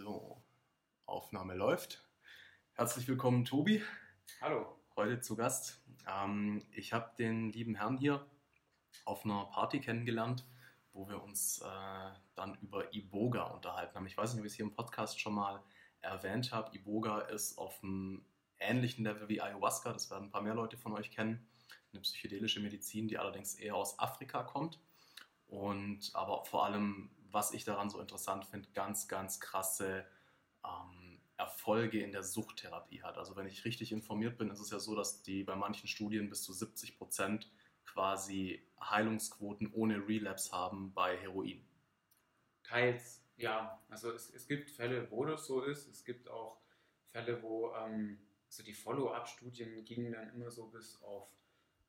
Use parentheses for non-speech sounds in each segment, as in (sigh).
So, Aufnahme läuft. Herzlich willkommen, Tobi. Hallo. Heute zu Gast. Ähm, ich habe den lieben Herrn hier auf einer Party kennengelernt, wo wir uns äh, dann über Iboga unterhalten haben. Ich weiß nicht, ob ich es hier im Podcast schon mal erwähnt habe. Iboga ist auf einem ähnlichen Level wie Ayahuasca, das werden ein paar mehr Leute von euch kennen. Eine psychedelische Medizin, die allerdings eher aus Afrika kommt. Und aber vor allem, was ich daran so interessant finde, ganz, ganz krasse ähm, Erfolge in der Suchttherapie hat. Also wenn ich richtig informiert bin, ist es ja so, dass die bei manchen Studien bis zu 70 Prozent quasi Heilungsquoten ohne Relapse haben bei Heroin. Teils, ja. Also es, es gibt Fälle, wo das so ist. Es gibt auch Fälle, wo ähm, also die Follow-up-Studien gingen dann immer so bis auf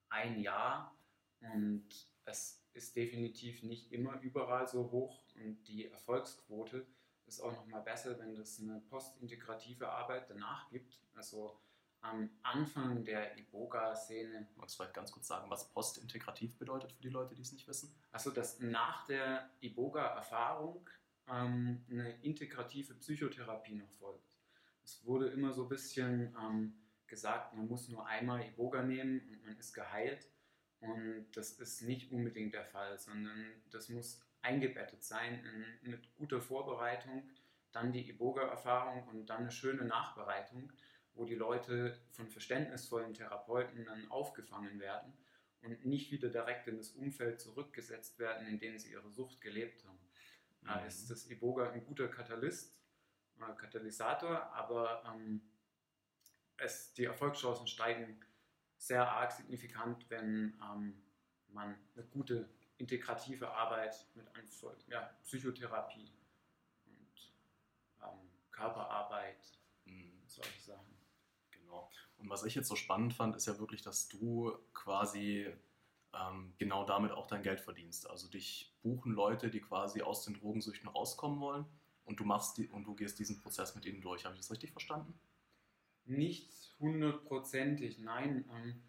ein Jahr und es ist definitiv nicht immer überall so hoch und die Erfolgsquote ist auch nochmal besser, wenn es eine postintegrative Arbeit danach gibt. Also am Anfang der Iboga-Szene. Magst du vielleicht ganz kurz sagen, was postintegrativ bedeutet für die Leute, die es nicht wissen? Also, dass nach der Iboga-Erfahrung ähm, eine integrative Psychotherapie noch folgt. Es wurde immer so ein bisschen ähm, gesagt, man muss nur einmal Iboga nehmen und man ist geheilt. Und das ist nicht unbedingt der Fall, sondern das muss eingebettet sein in, mit guter Vorbereitung, dann die Iboga-Erfahrung und dann eine schöne Nachbereitung, wo die Leute von verständnisvollen Therapeuten dann aufgefangen werden und nicht wieder direkt in das Umfeld zurückgesetzt werden, in dem sie ihre Sucht gelebt haben. Da mhm. ist das Iboga ein guter Katalyst, äh, Katalysator, aber ähm, es, die Erfolgschancen steigen sehr arg signifikant, wenn ähm, man eine gute integrative Arbeit mit ja, Psychotherapie und ähm, Körperarbeit, mhm. solche Sachen. Genau. Und was ich jetzt so spannend fand, ist ja wirklich, dass du quasi ähm, genau damit auch dein Geld verdienst. Also dich buchen Leute, die quasi aus den Drogensüchten rauskommen wollen und du machst die, und du gehst diesen Prozess mit ihnen durch. Habe ich das richtig verstanden? Nicht hundertprozentig, nein. Ähm,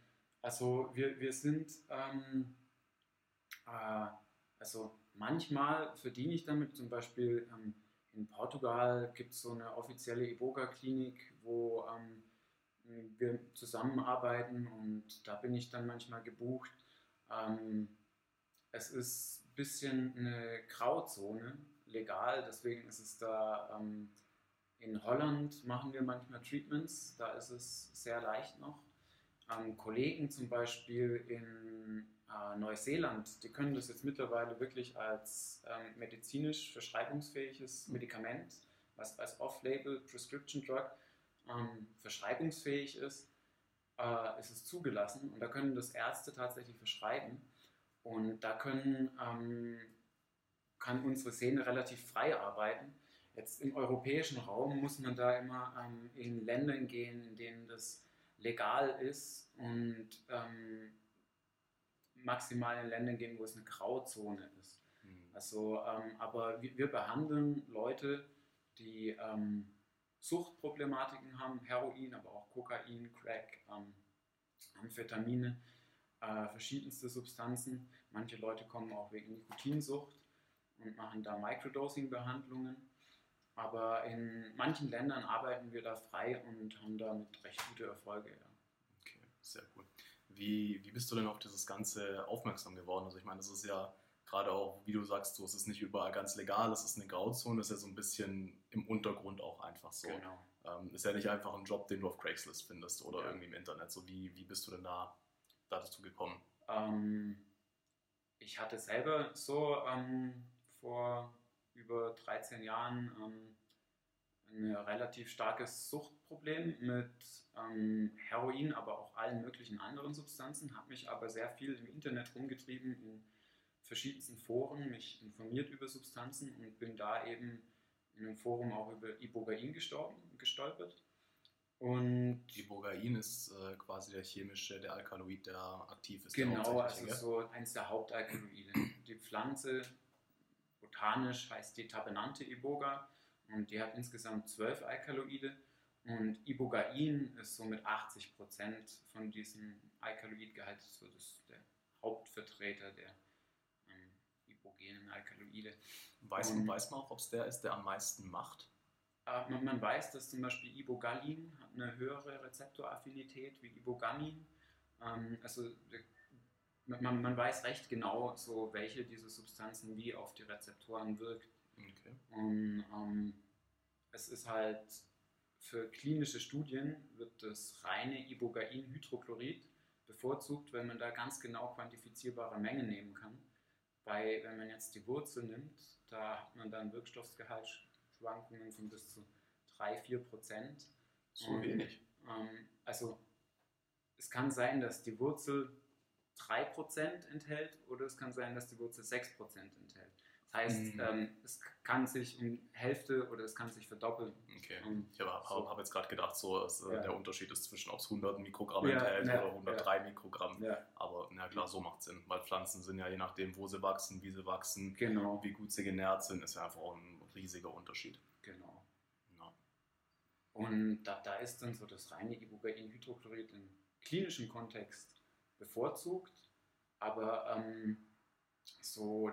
also wir, wir sind, ähm, äh, also manchmal verdiene ich damit, zum Beispiel ähm, in Portugal gibt es so eine offizielle Iboga-Klinik, wo ähm, wir zusammenarbeiten und da bin ich dann manchmal gebucht. Ähm, es ist ein bisschen eine Grauzone legal, deswegen ist es da ähm, in Holland machen wir manchmal Treatments, da ist es sehr leicht noch. Ähm, Kollegen zum Beispiel in äh, Neuseeland, die können das jetzt mittlerweile wirklich als ähm, medizinisch verschreibungsfähiges Medikament, was als Off-Label Prescription Drug ähm, verschreibungsfähig ist, äh, ist es zugelassen. Und da können das Ärzte tatsächlich verschreiben. Und da können, ähm, kann unsere Szene relativ frei arbeiten. Jetzt im europäischen Raum muss man da immer ähm, in Ländern gehen, in denen das legal ist. Und ähm, maximal in Ländern gehen, wo es eine Grauzone ist. Mhm. Also, ähm, aber wir, wir, behandeln Leute, die ähm, Suchtproblematiken haben, Heroin, aber auch Kokain, Crack, ähm, Amphetamine, äh, verschiedenste Substanzen. Manche Leute kommen auch wegen Nikotinsucht und machen da Microdosing-Behandlungen. Aber in manchen Ländern arbeiten wir da frei und haben damit recht gute Erfolge. Ja. Okay, sehr cool. Wie, wie bist du denn auf dieses Ganze aufmerksam geworden? Also ich meine, das ist ja gerade auch, wie du sagst, so, es ist nicht überall ganz legal, es ist eine Grauzone, es ist ja so ein bisschen im Untergrund auch einfach so. Genau. Ähm, ist ja nicht einfach ein Job, den du auf Craigslist findest oder ja. irgendwie im Internet. So, wie, wie bist du denn da, da dazu gekommen? Ähm, ich hatte selber so ähm, vor über 13 Jahren ähm, ein relativ starkes Suchtproblem mit ähm, Heroin, aber auch allen möglichen anderen Substanzen, habe mich aber sehr viel im Internet rumgetrieben, in verschiedensten Foren, mich informiert über Substanzen und bin da eben in einem Forum auch über Ibogain gestolpert. Und Ibogain ist äh, quasi der chemische, der Alkaloid, der aktiv ist. Genau, also so eins der Hauptalkaloide. Die Pflanze botanisch heißt die Tabenante Iboga und die hat insgesamt zwölf Alkaloide und Ibogain ist so mit 80% von diesem Alkaloidgehalt so das, der Hauptvertreter der ähm, ibogenen Alkaloide. Weiß, und, weiß man auch, ob es der ist, der am meisten macht? äh, man, man, weiß, dass zum Beispiel Ibogallin hat eine höhere Rezeptoraffinität wie Ibogamin. Ähm, also man, man, weiß recht genau, so welche dieser Substanzen wie auf die Rezeptoren wirkt. Okay. Und ähm, es ist halt für klinische Studien wird das reine Ibogain-Hydrochlorid bevorzugt, weil man da ganz genau quantifizierbare Mengen nehmen kann. Weil wenn man jetzt die Wurzel nimmt, da hat man dann Wirkstoffgehaltsschwankungen von bis zu 3-4 Prozent. So Und, wenig. Ähm, also es kann sein, dass die Wurzel 3% enthält oder es kann sein, dass die Wurzel 6% enthält. Das heißt, mhm. ähm, es kann sich um Hälfte oder es kann sich verdoppeln. Okay. Um, ich habe so. hab jetzt gerade gedacht, so dass, äh, ja. der Unterschied ist zwischen, ob es 100 Mikrogramm ja, enthält ja, oder 103 Mikrogramm. Aber na klar, so macht es Sinn, weil Pflanzen sind ja je nachdem, wo sie wachsen, wie sie wachsen, genau. wie gut sie genährt sind, ist ja einfach auch ein riesiger Unterschied. Genau. Und da, da ist dann so das reine Ibogain-Hydrochlorid im klinischen Kontext bevorzugt, aber ähm, so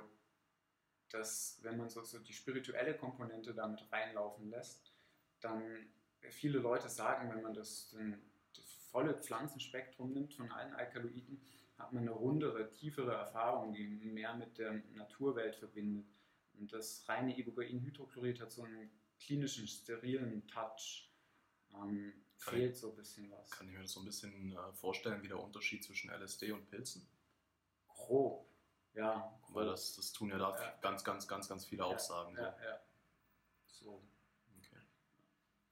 dass wenn man so, so die spirituelle Komponente damit reinlaufen lässt, dann viele Leute sagen, wenn man das, den, das volle Pflanzenspektrum nimmt von allen Alkaloiden, hat man eine rundere, tiefere Erfahrung, die mehr mit der Naturwelt verbindet. Und das reine Ibogain-Hydrochlorid hat so einen klinischen, sterilen Touch. Ähm, fehlt ich, so ein bisschen was. Kann ich mir das so ein bisschen äh, vorstellen, wie der Unterschied zwischen LSD und Pilzen? Grob, ja. Weil das, das tun ja da ja. ganz, ganz, ganz, ganz viele Aufsagen. Ja, so. ja. So. Okay.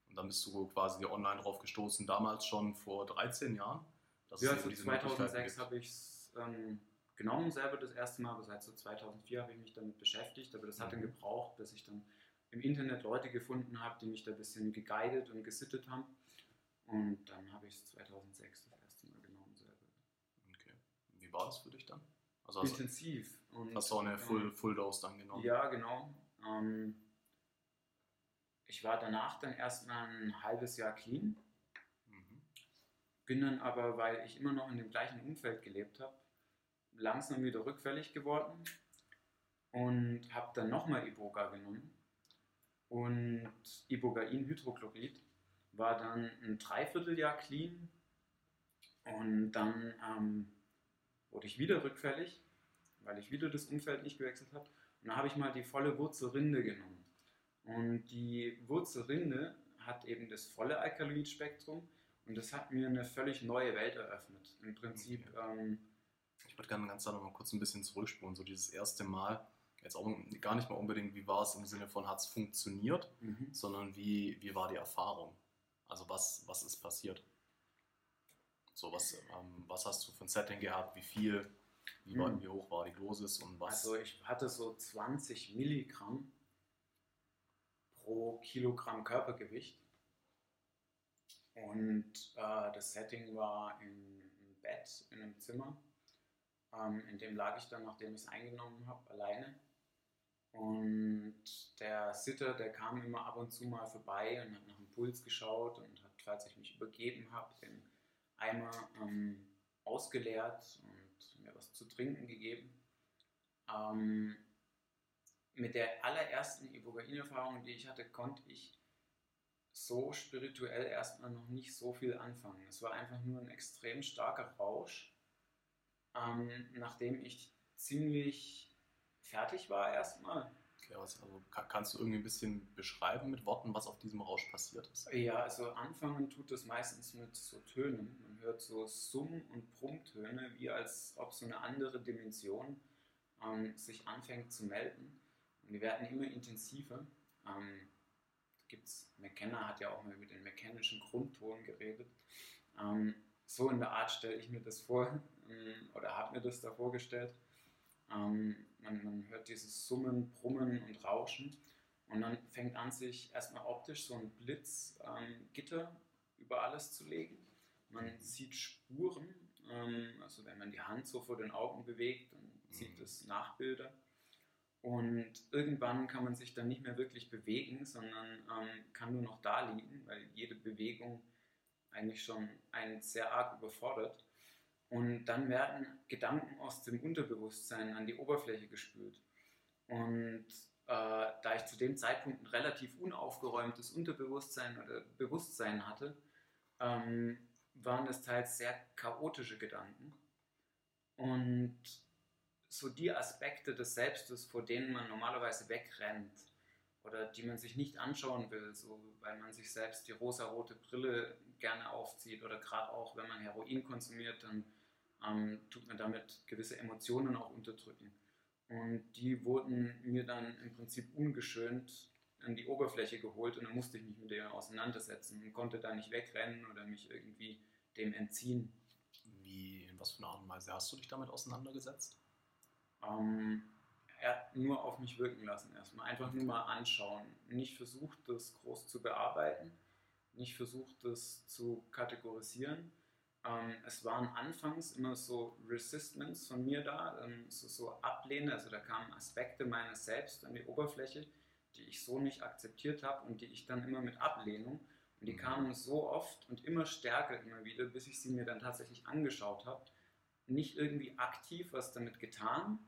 Und dann bist du quasi online drauf gestoßen, damals schon vor 13 Jahren? ja, also 2006 habe ich es ähm, genommen, selber das erste Mal, aber seit so 2004 habe ich mich damit beschäftigt, aber das hat dann mhm. gebraucht, bis ich dann im Internet Leute gefunden habe, die mich da ein bisschen geguidet und gesittet haben. Und dann habe ich es 2006 das erste Mal genommen selber. Okay. Wie war das für dich dann? Also Intensiv. Und, hast du auch eine Full, Full Dose dann genommen? Ja, genau. Ähm, ich war danach dann erstmal ein halbes Jahr clean. Mhm. Bin dann aber, weil ich immer noch in dem gleichen Umfeld gelebt habe, langsam wieder rückfällig geworden und habe dann nochmal Iboga genommen und Ibogain-Hydrochlorid war dann ein Dreivierteljahr clean und dann ähm, wurde ich wieder rückfällig, weil ich wieder das Umfeld nicht gewechselt habe. Und dann habe ich mal die volle Wurzelrinde genommen. Und die Wurzelrinde hat eben das volle Alkaloidspektrum und das hat mir eine völlig neue Welt eröffnet. Im Prinzip. Okay. Ähm, ich würde gerne ganz da noch mal kurz ein bisschen zurückspulen. So dieses erste Mal, jetzt auch gar nicht mal unbedingt, wie war es im Sinne von, hat es funktioniert, mhm. sondern wie, wie war die Erfahrung? Also was, was ist passiert? So, was, ähm, was hast du für ein Setting gehabt? Wie viel? Wie, mhm. wie hoch war die Dosis und was? Also ich hatte so 20 Milligramm pro Kilogramm Körpergewicht. Und äh, das Setting war im Bett in einem Zimmer. Ähm, in dem lag ich dann, nachdem ich es eingenommen habe, alleine. Und der Sitter, der kam immer ab und zu mal vorbei und hat nach dem Puls geschaut und hat, falls ich mich übergeben habe, den Eimer ähm, ausgeleert und mir was zu trinken gegeben. Ähm, mit der allerersten Ibogain-Erfahrung, die ich hatte, konnte ich so spirituell erstmal noch nicht so viel anfangen. Es war einfach nur ein extrem starker Rausch, ähm, nachdem ich ziemlich fertig war erstmal. Okay, also kannst du irgendwie ein bisschen beschreiben mit Worten, was auf diesem Rausch passiert ist? Ja, also anfangen tut es meistens mit so Tönen. Man hört so Summ- und Brummtöne, wie als ob so eine andere Dimension ähm, sich anfängt zu melden. Und die werden immer intensiver. Ähm, gibt's, McKenna hat ja auch mal über den mechanischen Grundton geredet. Ähm, so in der Art stelle ich mir das vor ähm, oder habe mir das da vorgestellt. Ähm, man, man, hört dieses Summen, Brummen und Rauschen und dann fängt an, sich erstmal optisch so ein Blitzgitter ähm, über alles zu legen. Man sieht Spuren, ähm, also wenn man die Hand so vor den Augen bewegt, dann sieht es mhm. Nachbilder. Und irgendwann kann man sich dann nicht mehr wirklich bewegen, sondern ähm, kann nur noch da liegen, weil jede Bewegung eigentlich schon einen sehr arg überfordert. Und dann werden Gedanken aus dem Unterbewusstsein an die Oberfläche gespült. Und äh, da ich zu dem Zeitpunkt ein relativ unaufgeräumtes Unterbewusstsein oder Bewusstsein hatte, ähm, waren es teils sehr chaotische Gedanken. Und so die Aspekte des Selbstes, vor denen man normalerweise wegrennt oder die man sich nicht anschauen will, so weil man sich selbst die rosarote Brille gerne aufzieht oder gerade auch, wenn man Heroin konsumiert, dann ähm, tut man damit gewisse Emotionen auch unterdrücken. Und die wurden mir dann im Prinzip ungeschönt an die Oberfläche geholt und dann musste ich mich mit denen auseinandersetzen und konnte da nicht wegrennen oder mich irgendwie dem entziehen. Wie, in was für einer Art und Weise hast du dich damit auseinandergesetzt? Ähm, er nur auf mich wirken lassen erstmal. Einfach nur mal anschauen. Nicht versucht, das groß zu bearbeiten, nicht versucht, das zu kategorisieren. Ähm, es waren anfangs immer so Resistments von mir da, ähm, so, so Ablehnen, also da kamen Aspekte meines Selbst an die Oberfläche, die ich so nicht akzeptiert habe und die ich dann immer mit Ablehnung und die mhm. kamen so oft und immer stärker immer wieder, bis ich sie mir dann tatsächlich angeschaut habe. Nicht irgendwie aktiv was damit getan,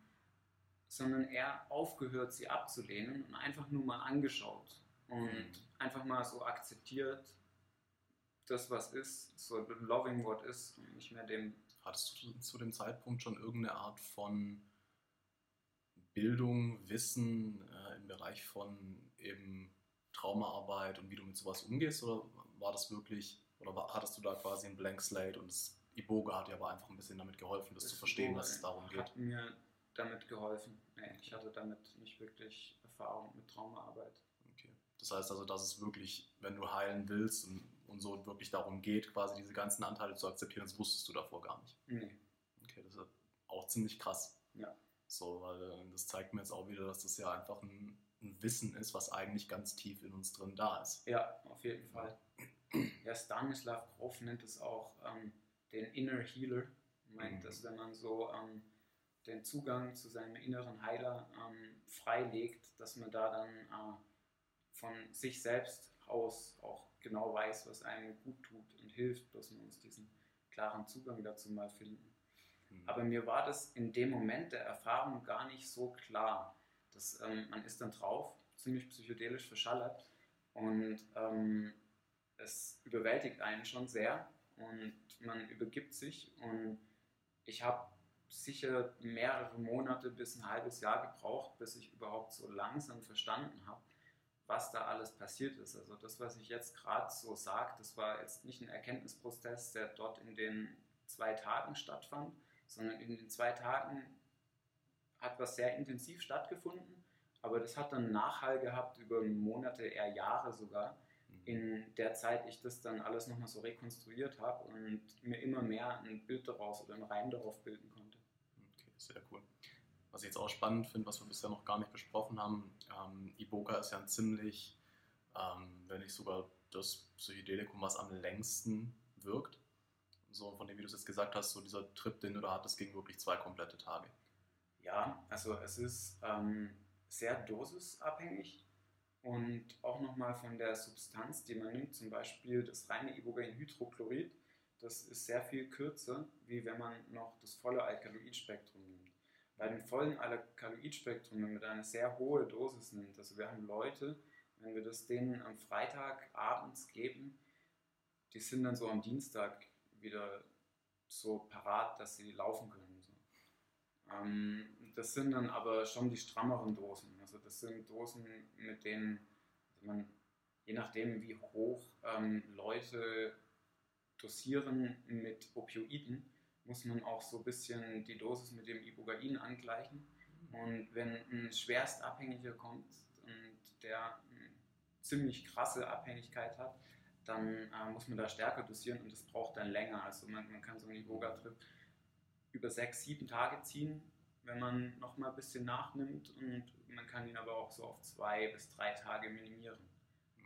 sondern eher aufgehört, sie abzulehnen und einfach nur mal angeschaut und mhm. einfach mal so akzeptiert, das, was ist, so loving what is nicht mehr dem. Hattest du zu dem Zeitpunkt schon irgendeine Art von Bildung, Wissen äh, im Bereich von eben Traumaarbeit und wie du mit sowas umgehst? Oder war das wirklich, oder war, hattest du da quasi ein Blank Slate und das Iboga hat dir aber einfach ein bisschen damit geholfen, das, das zu verstehen, dass es darum geht? Hat mir damit geholfen. Nee, ich hatte damit nicht wirklich Erfahrung mit Traumaarbeit. Okay. Das heißt also, dass es wirklich, wenn du heilen willst und, und so wirklich darum geht, quasi diese ganzen Anteile zu akzeptieren, das wusstest du davor gar nicht. Nee. Okay, das ist auch ziemlich krass. Ja. So, weil äh, das zeigt mir jetzt auch wieder, dass das ja einfach ein, ein Wissen ist, was eigentlich ganz tief in uns drin da ist. Ja, auf jeden Fall. Ja, Stanislav Grof nennt es auch ähm, den Inner Healer. Meint, mhm. dass wenn man so ähm, den Zugang zu seinem inneren Heiler ähm, freilegt, dass man da dann äh, von sich selbst aus auch genau weiß, was einem gut tut und hilft, dass wir uns diesen klaren Zugang dazu mal finden. Mhm. Aber mir war das in dem Moment der Erfahrung gar nicht so klar. Dass, ähm, man ist dann drauf, ziemlich psychedelisch verschallert und ähm, es überwältigt einen schon sehr und man übergibt sich und ich habe sicher mehrere Monate bis ein halbes Jahr gebraucht, bis ich überhaupt so langsam verstanden habe, was da alles passiert ist. Also das, was ich jetzt gerade so sage, das war jetzt nicht ein Erkenntnisprozess, der dort in den zwei Tagen stattfand, sondern in den zwei Tagen hat was sehr intensiv stattgefunden, aber das hat dann Nachhall gehabt über Monate, eher Jahre sogar, mhm. in der Zeit ich das dann alles nochmal so rekonstruiert habe und mir immer mehr ein Bild daraus oder einen Reim darauf bilden konnte sehr cool. Was ich jetzt auch spannend finde, was wir bisher noch gar nicht besprochen haben, ähm, Iboga ist ja ein ziemlich, ähm, wenn nicht sogar das Psychedelikum, was am längsten wirkt. So, von dem, wie du es jetzt gesagt hast, so dieser Trip, den du da hattest, ging wirklich zwei komplette Tage. Ja, also es ist ähm, sehr dosisabhängig und auch nochmal von der Substanz, die man nimmt, zum Beispiel das reine Ibogain-Hydrochlorid das ist sehr viel kürzer, wie wenn man noch das volle Alkaloidspektrum nimmt. Bei dem vollen Alkaloidspektrum, wenn man da eine sehr hohe Dosis nimmt, also wir haben Leute, wenn wir das denen am Freitag abends geben, die sind dann so am Dienstag wieder so parat, dass sie laufen können. So. Ähm, das sind dann aber schon die strammeren Dosen. Also das sind Dosen, mit denen also man, je nachdem wie hoch ähm, Leute Dosieren mit Opioiden muss man auch so ein bisschen die Dosis mit dem Ibogain angleichen. Und wenn ein Schwerstabhängiger kommt und der eine ziemlich krasse Abhängigkeit hat, dann äh, muss man da stärker dosieren und das braucht dann länger. Also man, man kann so einen Iboga-Trip über sechs, sieben Tage ziehen, wenn man noch mal ein bisschen nachnimmt und man kann ihn aber auch so auf zwei bis drei Tage minimieren.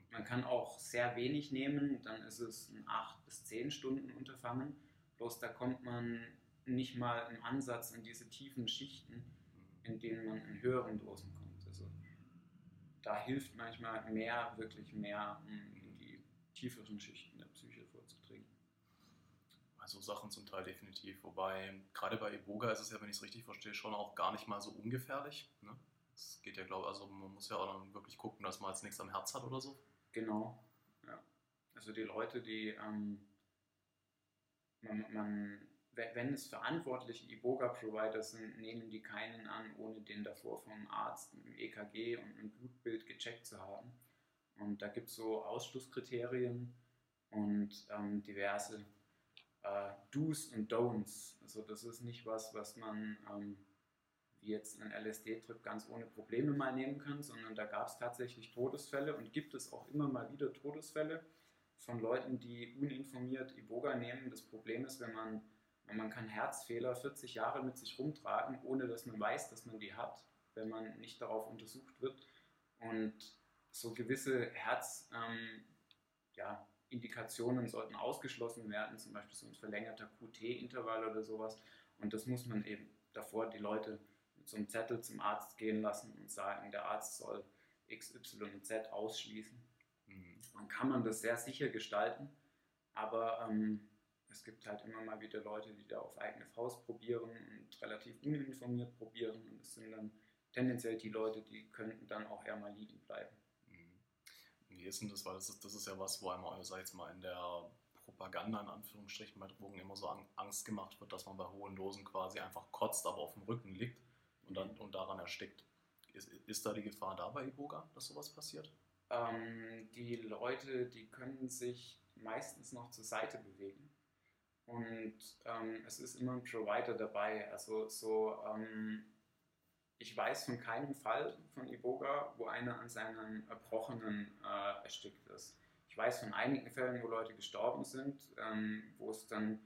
Man kann auch sehr wenig nehmen, dann ist es ein 8 bis 10 Stunden Unterfangen. Bloß da kommt man nicht mal im Ansatz in diese tiefen Schichten, in denen man in höheren Dosen kommt. Also da hilft manchmal mehr, wirklich mehr, um in die tieferen Schichten der Psyche vorzudringen. Also Sachen zum Teil definitiv. Wobei gerade bei Eboga ist es ja, wenn ich es richtig verstehe, schon auch gar nicht mal so ungefährlich. Ne? Das geht ja, glaube ich, also man muss ja auch dann wirklich gucken, dass man jetzt nichts am Herz hat oder so. Genau, ja. Also die Leute, die, ähm, man, man, wenn es verantwortliche Iboga-Provider sind, nehmen die keinen an, ohne den davor vom Arzt ein EKG und ein Blutbild gecheckt zu haben. Und da gibt es so Ausschlusskriterien und ähm, diverse äh, Do's und Don'ts. Also das ist nicht was, was man ähm, wie jetzt einen LSD-Trip ganz ohne Probleme mal nehmen kann, sondern da gab es tatsächlich Todesfälle und gibt es auch immer mal wieder Todesfälle von Leuten, die uninformiert Iboga nehmen. Das Problem ist, wenn man, man kann Herzfehler 40 Jahre mit sich rumtragen, ohne dass man weiß, dass man die hat, wenn man nicht darauf untersucht wird. Und so gewisse Herzindikationen ähm, ja, sollten ausgeschlossen werden, zum Beispiel so ein verlängerter QT-Intervall oder sowas. Und das muss man eben davor die Leute mit so einem Zettel zum Arzt gehen lassen und sagen, der Arzt soll X, Y und Z ausschließen. Mhm. Dann kann man das sehr sicher gestalten, aber ähm, es gibt halt immer mal wieder Leute, die da auf eigene Faust probieren und relativ uninformiert probieren und es sind dann tendenziell die Leute, die könnten dann auch eher mal liegen bleiben. Mhm. Wie ist denn das? Weil das ist, das ist ja was, wo einmal, sag mal, in der Propaganda in Anführungsstrichen bei Drogen immer so Angst gemacht wird, dass man bei hohen Dosen quasi einfach kotzt, aber auf dem Rücken liegt und, dann, und daran erstickt. Ist, ist da die Gefahr da bei Iboga, dass sowas passiert? Ähm, die Leute, die können sich meistens noch zur Seite bewegen. Und ähm, es ist immer ein Provider dabei. Also so, ähm, ich weiß von keinem Fall von Iboga, wo einer an seinen Erbrochenen äh, erstickt ist. Ich weiß von einigen Fällen, wo Leute gestorben sind, ähm, wo es dann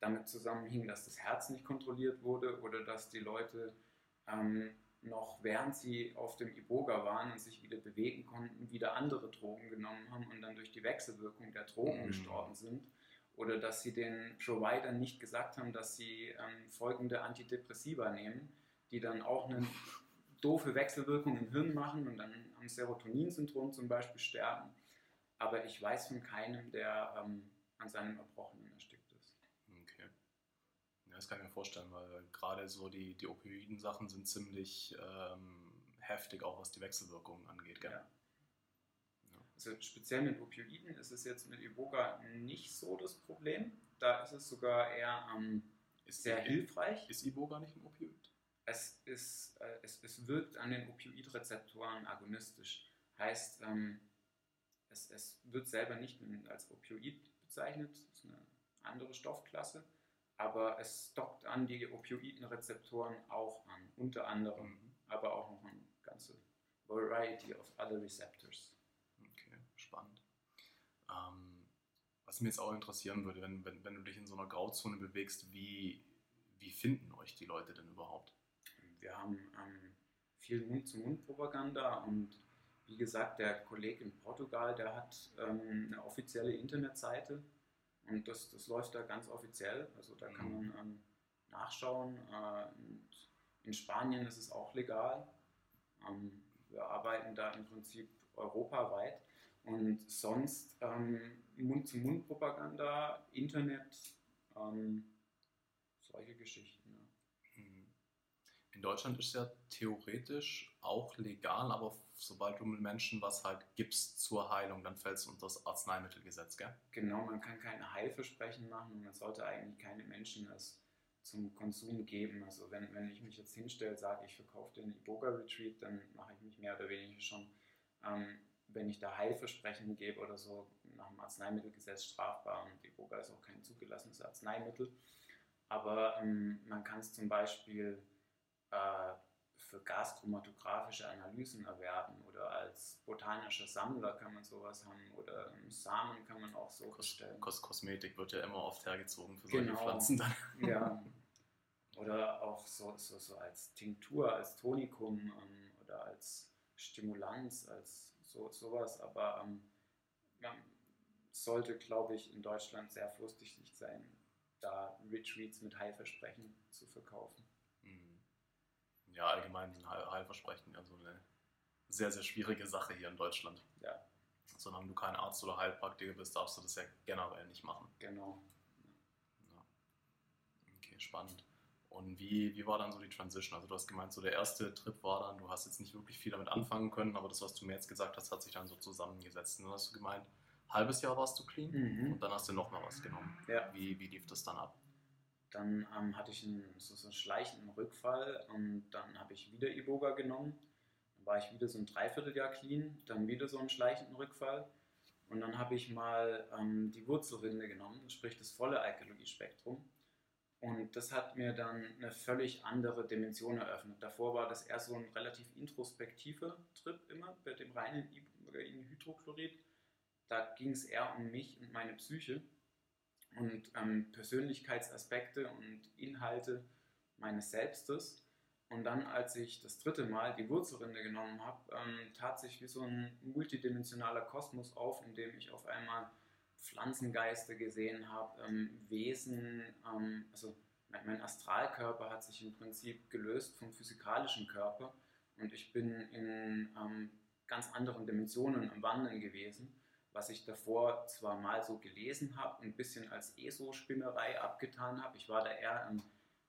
damit zusammenhing, dass das Herz nicht kontrolliert wurde oder dass die Leute ähm, noch während sie auf dem Iboga waren und sich wieder bewegen konnten, wieder andere Drogen genommen haben und dann durch die Wechselwirkung der Drogen mhm. gestorben sind. Oder dass sie den Providern nicht gesagt haben, dass sie ähm, folgende Antidepressiva nehmen, die dann auch eine (laughs) doofe Wechselwirkung im Hirn machen und dann am Serotonin-Syndrom zum Beispiel sterben. Aber ich weiß von keinem, der ähm, an seinem Erbrochenen das kann ich mir vorstellen, weil gerade so die, die Opioiden-Sachen sind ziemlich ähm, heftig, auch was die Wechselwirkungen angeht. Gell? Ja. Ja. Also speziell mit Opioiden ist es jetzt mit Iboga nicht so das Problem. Da ist es sogar eher ähm, ist sehr I hilfreich. Ist Iboga nicht ein Opioid? Es, ist, äh, es, es wirkt an den Opioidrezeptoren agonistisch. Heißt, ähm, es, es wird selber nicht als Opioid bezeichnet, das ist eine andere Stoffklasse aber es dockt an die Opioidenrezeptoren auch an, unter anderem, mhm. aber auch noch eine ganze Variety of other receptors. Okay, spannend. Ähm, was mich jetzt auch interessieren würde, wenn, wenn, wenn du dich in so einer Grauzone bewegst, wie, wie finden euch die Leute denn überhaupt? Wir haben ähm, viel Mund-zu-Mund-Propaganda und wie gesagt, der Kollege in Portugal, der hat ähm, eine offizielle Internetseite, und das, das läuft da ganz offiziell. Also da kann mhm. man ähm, nachschauen. Äh, in Spanien ist es auch legal. Ähm, wir arbeiten da im Prinzip europaweit. Und sonst ähm, Mund-zu-Mund-Propaganda, Internet, ähm, solche Geschichten. Ja. Mhm. In Deutschland ist ja theoretisch auch legal, aber sobald du Menschen was halt gibst zur Heilung, dann fällt es unter das Arzneimittelgesetz, gell? Genau, man kann keine Heilversprechen machen und man sollte eigentlich keine Menschen das zum Konsum geben. Also wenn, wenn ich mich jetzt hinstelle, sage ich verkaufe den Iboga Retreat, dann mache ich mich mehr oder weniger schon, ähm, wenn ich da Heilversprechen gebe oder so, nach dem Arzneimittelgesetz strafbar und Iboga ist auch kein zugelassenes Arzneimittel. Aber ähm, man kann es zum Beispiel äh, für gaschromatographische Analysen erwerben oder als botanischer Sammler kann man sowas haben oder Samen kann man auch so bestellen. Kos Kosmetik wird ja immer oft hergezogen für solche genau. Pflanzen dann. (laughs) Ja. (laughs) Oder auch so, so, so als Tinktur, als Tonikum ähm, oder als Stimulanz, als so, sowas. Aber ähm, man sollte, glaube ich, in Deutschland sehr vorsichtig sein, da Retreats mit Heilversprechen zu verkaufen ja, allgemein sind Heilversprechen ja so eine sehr, sehr schwierige Sache hier in Deutschland. Ja. Solange du kein Arzt oder Heilpraktiker bist, darfst du das ja generell nicht machen. Genau. Ja. Okay, spannend. Und wie, wie war dann so die Transition? Also du hast gemeint, so der erste Trip war dann, du hast jetzt nicht wirklich viel damit anfangen können, aber das, was du mir jetzt gesagt hast, hat sich dann so zusammengesetzt. Und dann hast du gemeint, halbes Jahr warst du clean Mhm. und dann hast du nochmal was genommen. Ja. Wie, wie lief das dann ab? Dann ähm, hatte ich einen, so, so einen schleichenden Rückfall und dann habe ich wieder Iboga genommen. Dann war ich wieder so ein Dreivierteljahr clean, dann wieder so einen schleichenden Rückfall. Und dann habe ich mal ähm, die Wurzelrinde genommen, sprich das volle Alkalogie-Spektrum. Und das hat mir dann eine völlig andere Dimension eröffnet. Davor war das eher so ein relativ introspektiver Trip immer bei dem reinen Ibogain-Hydrochlorid. Da ging es eher um mich und meine Psyche und ähm, Persönlichkeitsaspekte und Inhalte meines Selbstes. Und dann, als ich das dritte Mal die Wurzelrinde genommen habe, ähm, tat sich wie so ein multidimensionaler Kosmos auf, in dem ich auf einmal Pflanzengeister gesehen habe, ähm, Wesen, ähm, also mein, mein Astralkörper hat sich im Prinzip gelöst vom physikalischen Körper und ich bin in ähm, ganz anderen Dimensionen am Wandern gewesen was ich davor zwar mal so gelesen habe, ein bisschen als ESO-Spinnerei abgetan habe. Ich war da eher ähm,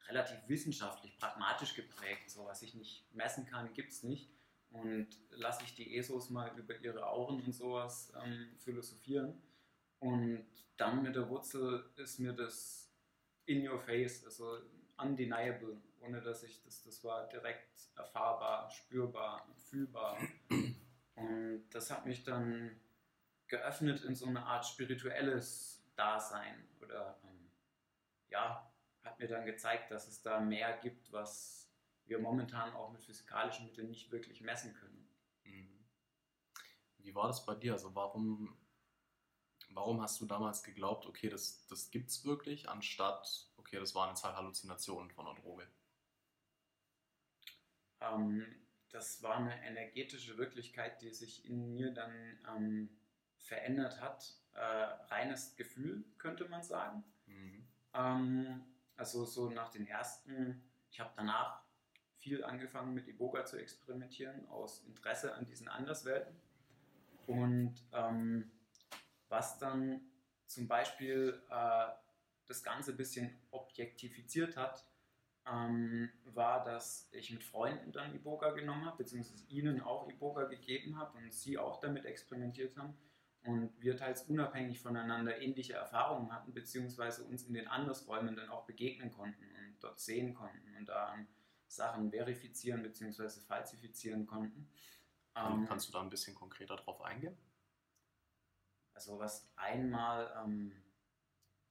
relativ wissenschaftlich, pragmatisch geprägt. So was ich nicht messen kann, gibt es nicht. Und lasse ich die ESOs mal über ihre Auren und sowas ähm, philosophieren. Und dann mit der Wurzel ist mir das in your face, also undeniable, ohne dass ich das, das war direkt erfahrbar, spürbar, fühlbar. Und das hat mich dann geöffnet in so eine Art spirituelles Dasein oder ähm, ja, hat mir dann gezeigt, dass es da mehr gibt, was wir momentan auch mit physikalischen Mitteln nicht wirklich messen können. Mhm. Wie war das bei dir? Also warum, warum hast du damals geglaubt, okay, das, das gibt es wirklich, anstatt, okay, das waren jetzt halt Halluzinationen von einer Droge? Ähm, das war eine energetische Wirklichkeit, die sich in mir dann ähm, verändert hat. Äh, reines Gefühl, könnte man sagen. Mhm. Ähm, also so nach den ersten, ich habe danach viel angefangen mit Iboga zu experimentieren, aus Interesse an diesen Anderswelten. Und ähm, was dann zum Beispiel äh, das Ganze ein bisschen objektifiziert hat, ähm, war, dass ich mit Freunden dann Iboga genommen habe, beziehungsweise ihnen auch Iboga gegeben habe und sie auch damit experimentiert haben und wir teils unabhängig voneinander ähnliche Erfahrungen hatten, beziehungsweise uns in den Andersräumen dann auch begegnen konnten und dort sehen konnten und da Sachen verifizieren beziehungsweise falsifizieren konnten. Ähm, Kannst du da ein bisschen konkreter drauf eingehen? Also was einmal, ähm,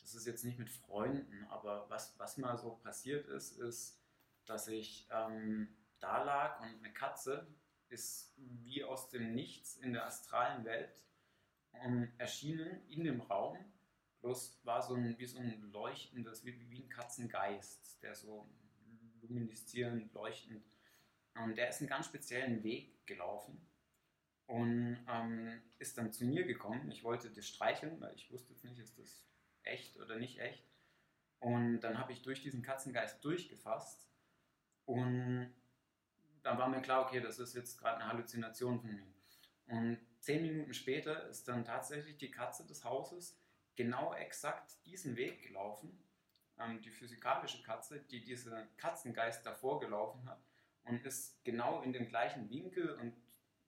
das ist jetzt nicht mit Freunden, aber was, was mal so passiert ist, ist, dass ich ähm, da lag und eine Katze ist wie aus dem Nichts in der astralen Welt ähm, erschienen in dem Raum. Bloß war so ein, wie so ein leuchtendes, wie, wie ein Katzengeist, der so luminisierend, leuchtend. Und der ist einen ganz speziellen Weg gelaufen und ähm, ist dann zu mir gekommen. Ich wollte das streicheln, weil ich wusste jetzt nicht, ist das echt oder nicht echt. Und dann habe ich durch diesen Katzengeist durchgefasst und dann war mir klar, okay, das ist jetzt gerade eine Halluzination von mir. Und zehn Minuten später ist dann tatsächlich die Katze des Hauses genau exakt diesen Weg gelaufen. Ähm, die physikalische Katze, die diese Katzengeist davor gelaufen hat und ist genau in dem gleichen Winkel und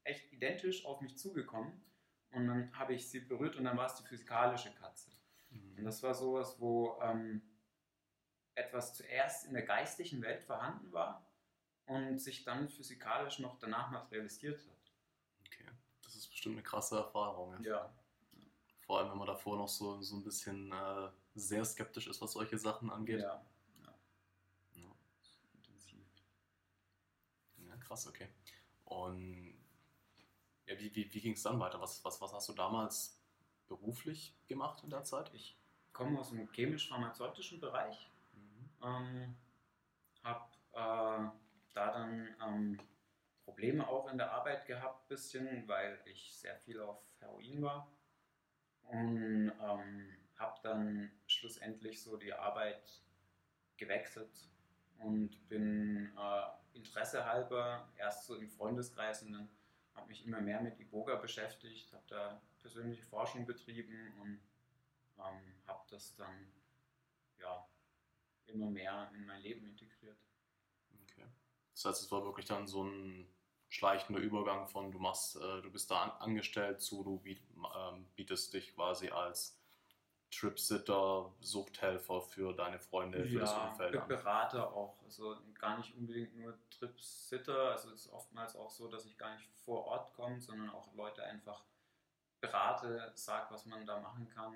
echt identisch auf mich zugekommen. Und dann habe ich sie berührt und dann war es die physikalische Katze. Mhm. Und das war sowas, wo ähm, etwas zuerst in der geistlichen Welt vorhanden war und sich dann physikalisch noch danach materialisiert hat bestimmt eine krasse Erfahrung. Ja. ja. Vor allem, wenn man davor noch so, so ein bisschen äh, sehr skeptisch ist, was solche Sachen angeht. Ja. ja. ja. Intensiv. Ja, krass, okay. Und ja, wie, wie, wie ging es dann weiter? Was, was, was hast du damals beruflich gemacht in der Zeit? Ich komme aus dem chemisch-pharmazeutischen Bereich. Mhm. Ähm, habe äh, da dann ähm, Probleme auch in der Arbeit gehabt, bisschen, weil ich sehr viel auf Heroin war. Und ähm, habe dann schlussendlich so die Arbeit gewechselt und bin äh, Interesse erst so im Freundeskreis und dann habe mich immer mehr mit Iboga beschäftigt, habe da persönliche Forschung betrieben und ähm, habe das dann ja, immer mehr in mein Leben integriert. Okay. Das heißt, es war wirklich dann so ein schleichender Übergang von du machst, äh, du bist da an, angestellt zu, du biet, ähm, bietest dich quasi als Tripsitter, Suchthelfer für deine Freunde, für ja, das Umfeld an. Berater auch. Also gar nicht unbedingt nur Tripsitter. Also es ist oftmals auch so, dass ich gar nicht vor Ort komme, sondern auch Leute einfach berate, sag, was man da machen kann.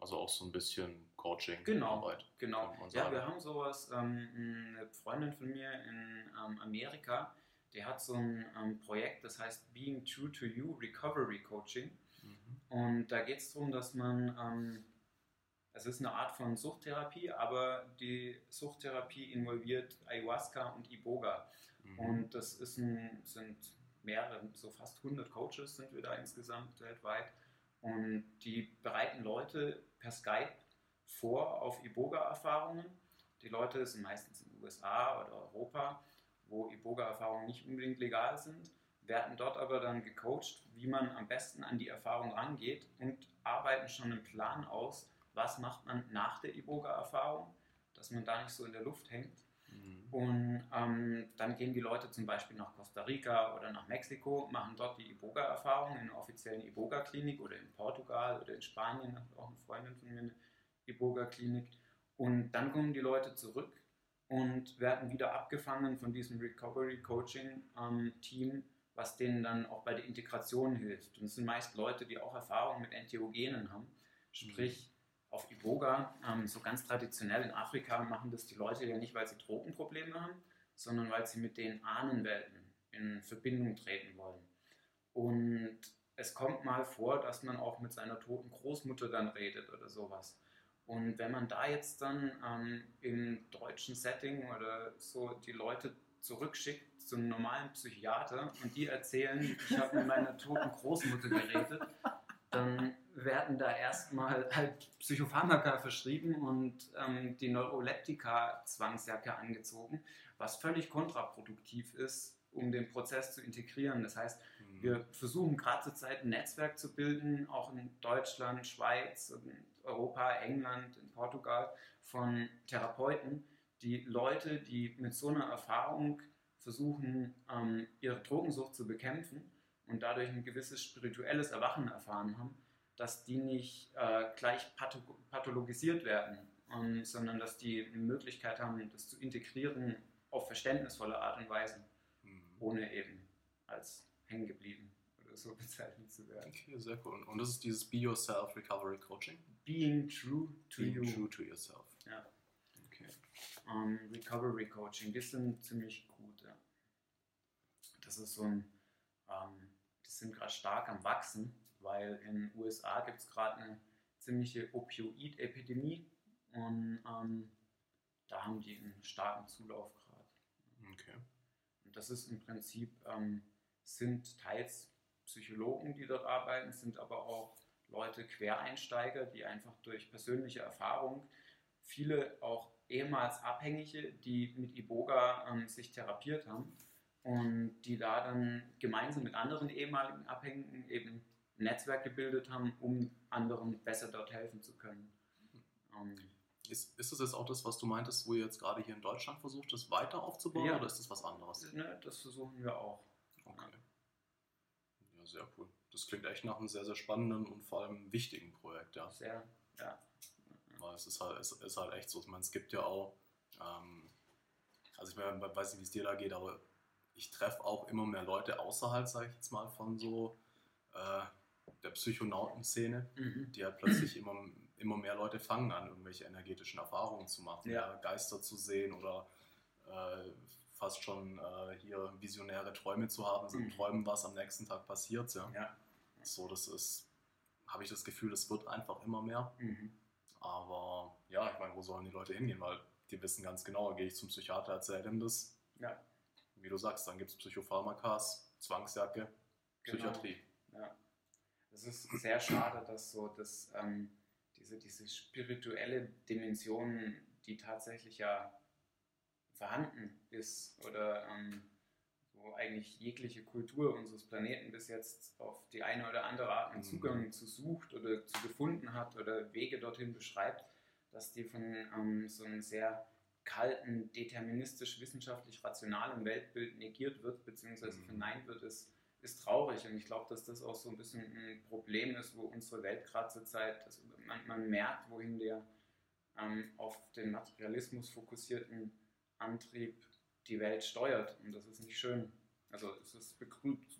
Also auch so ein bisschen Coaching. Genau, Arbeit, genau. Ja, wir haben sowas. Ähm, eine Freundin von mir in ähm, Amerika, die hat so ein ähm, Projekt, das heißt Being True to You Recovery Coaching. Mhm. Und da geht es darum, dass man, ähm, es ist eine Art von Suchttherapie, aber die Suchttherapie involviert Ayahuasca und Iboga. Mhm. Und das ist ein, sind mehrere, so fast 100 Coaches sind wir da insgesamt weltweit. Und die bereiten Leute per Skype vor auf Iboga-Erfahrungen. Die Leute sind meistens in den USA oder Europa, wo Iboga-Erfahrungen nicht unbedingt legal sind, werden dort aber dann gecoacht, wie man am besten an die Erfahrung rangeht und arbeiten schon einen Plan aus, was macht man nach der Iboga-Erfahrung, dass man da nicht so in der Luft hängt. Mhm. Und ähm, dann gehen die Leute zum Beispiel nach Costa Rica oder nach Mexiko, machen dort die Iboga-Erfahrung in einer offiziellen Iboga-Klinik oder in Portugal oder in Spanien, hat auch eine Freundin von mir eine Iboga-Klinik. Und dann kommen die Leute zurück und werden wieder abgefangen von diesem Recovery-Coaching-Team, was denen dann auch bei der Integration hilft. Und es sind meist Leute, die auch Erfahrung mit Entheogenen haben, sprich auf Iboga, ähm, so ganz traditionell in Afrika, machen das die Leute ja nicht, weil sie Drogenprobleme haben, sondern weil sie mit den Ahnenwelten in Verbindung treten wollen. Und es kommt mal vor, dass man auch mit seiner toten Großmutter dann redet oder sowas. Und wenn man da jetzt dann ähm, im deutschen Setting oder so die Leute zurückschickt zum normalen Psychiater und die erzählen, ich habe mit meiner toten Großmutter geredet, dann werden da erstmal halt Psychopharmaka verschrieben und ähm, die Neuroleptika-Zwangsjacke angezogen, was völlig kontraproduktiv ist, um den Prozess zu integrieren. Das heißt, Mhm. wir versuchen gerade zur Zeit ein Netzwerk zu bilden, auch in Deutschland, Schweiz, Europa, England, in Portugal, von Therapeuten, die Leute, die mit so einer Erfahrung versuchen, ähm, ihre Drogensucht zu bekämpfen und dadurch ein gewisses spirituelles Erwachen erfahren haben, dass die nicht äh, gleich patho pathologisiert werden, ähm, sondern dass die eine Möglichkeit haben, das zu integrieren auf verständnisvolle Art und Weise, Mhm. ohne eben als hängen geblieben oder so (laughs) bezeichnet zu werden. Okay, sehr cool. Und- Und das ist dieses Be Yourself Recovery Coaching? Being true to Being you. true to yourself. Ja. Okay. ähm, Recovery Coaching, die sind ziemlich gut. Ja. Das ist so ein, ähm, die sind gerade stark am Wachsen, weil in den USA gibt es gerade eine ziemliche Opioid-Epidemie und ähm, da haben die einen starken Zulauf gerade. Okay. Und das ist im Prinzip, sind teils Psychologen, die dort arbeiten, sind aber auch Leute, Quereinsteiger, die einfach durch persönliche Erfahrung, viele auch ehemals Abhängige, die mit Iboga ähm, sich therapiert haben und die da dann gemeinsam mit anderen ehemaligen Abhängigen eben ein Netzwerk gebildet haben, um anderen besser dort helfen zu können. Ähm, Ist, ist das jetzt auch das, was du meintest, wo ihr jetzt gerade hier in Deutschland versucht, das weiter aufzubauen Ja. oder ist das was anderes? ne, das versuchen wir auch. Okay. Ja, sehr cool. Das klingt echt nach einem sehr, sehr spannenden und vor allem wichtigen Projekt, ja. Sehr, ja. Weil es ist halt, es ist halt echt so. Ich meine, es gibt ja auch, ähm, also ich meine, weiß nicht, wie es dir da geht, aber ich treffe auch immer mehr Leute außerhalb, sage ich jetzt mal, von so äh, der Psychonauten-Szene, Mhm. die halt plötzlich immer, immer mehr Leute fangen an, irgendwelche energetischen Erfahrungen zu machen, Ja. ja. Geister zu sehen oder äh, fast schon äh, hier visionäre Träume zu haben, sie Mhm. träumen, was am nächsten Tag passiert. Ja. Ja. So, das ist, habe ich das Gefühl, das wird einfach immer mehr. Mhm. Aber ja, ich meine, wo sollen die Leute hingehen? Weil die wissen ganz genau, gehe ich zum Psychiater, erzähle ihm das. Ja. Wie du sagst, dann gibt es Psychopharmakas, Zwangsjacke, Genau. Psychiatrie. Ja. Es ist sehr schade, dass so das, ähm, diese, diese spirituelle Dimension, die tatsächlich ja vorhanden ist oder ähm, wo eigentlich jegliche Kultur unseres Planeten bis jetzt auf die eine oder andere Art einen Mhm. Zugang zu sucht oder zu gefunden hat oder Wege dorthin beschreibt, dass die von ähm, so einem sehr kalten, deterministisch, wissenschaftlich rationalen Weltbild negiert wird, beziehungsweise Mhm. verneint wird, ist, ist traurig. Und ich glaube, dass das auch so ein bisschen ein Problem ist, wo unsere Welt gerade zur Zeit, also man, man merkt, wohin der ähm, auf den Materialismus fokussierten Antrieb die Welt steuert. Und das ist nicht schön. Also es ist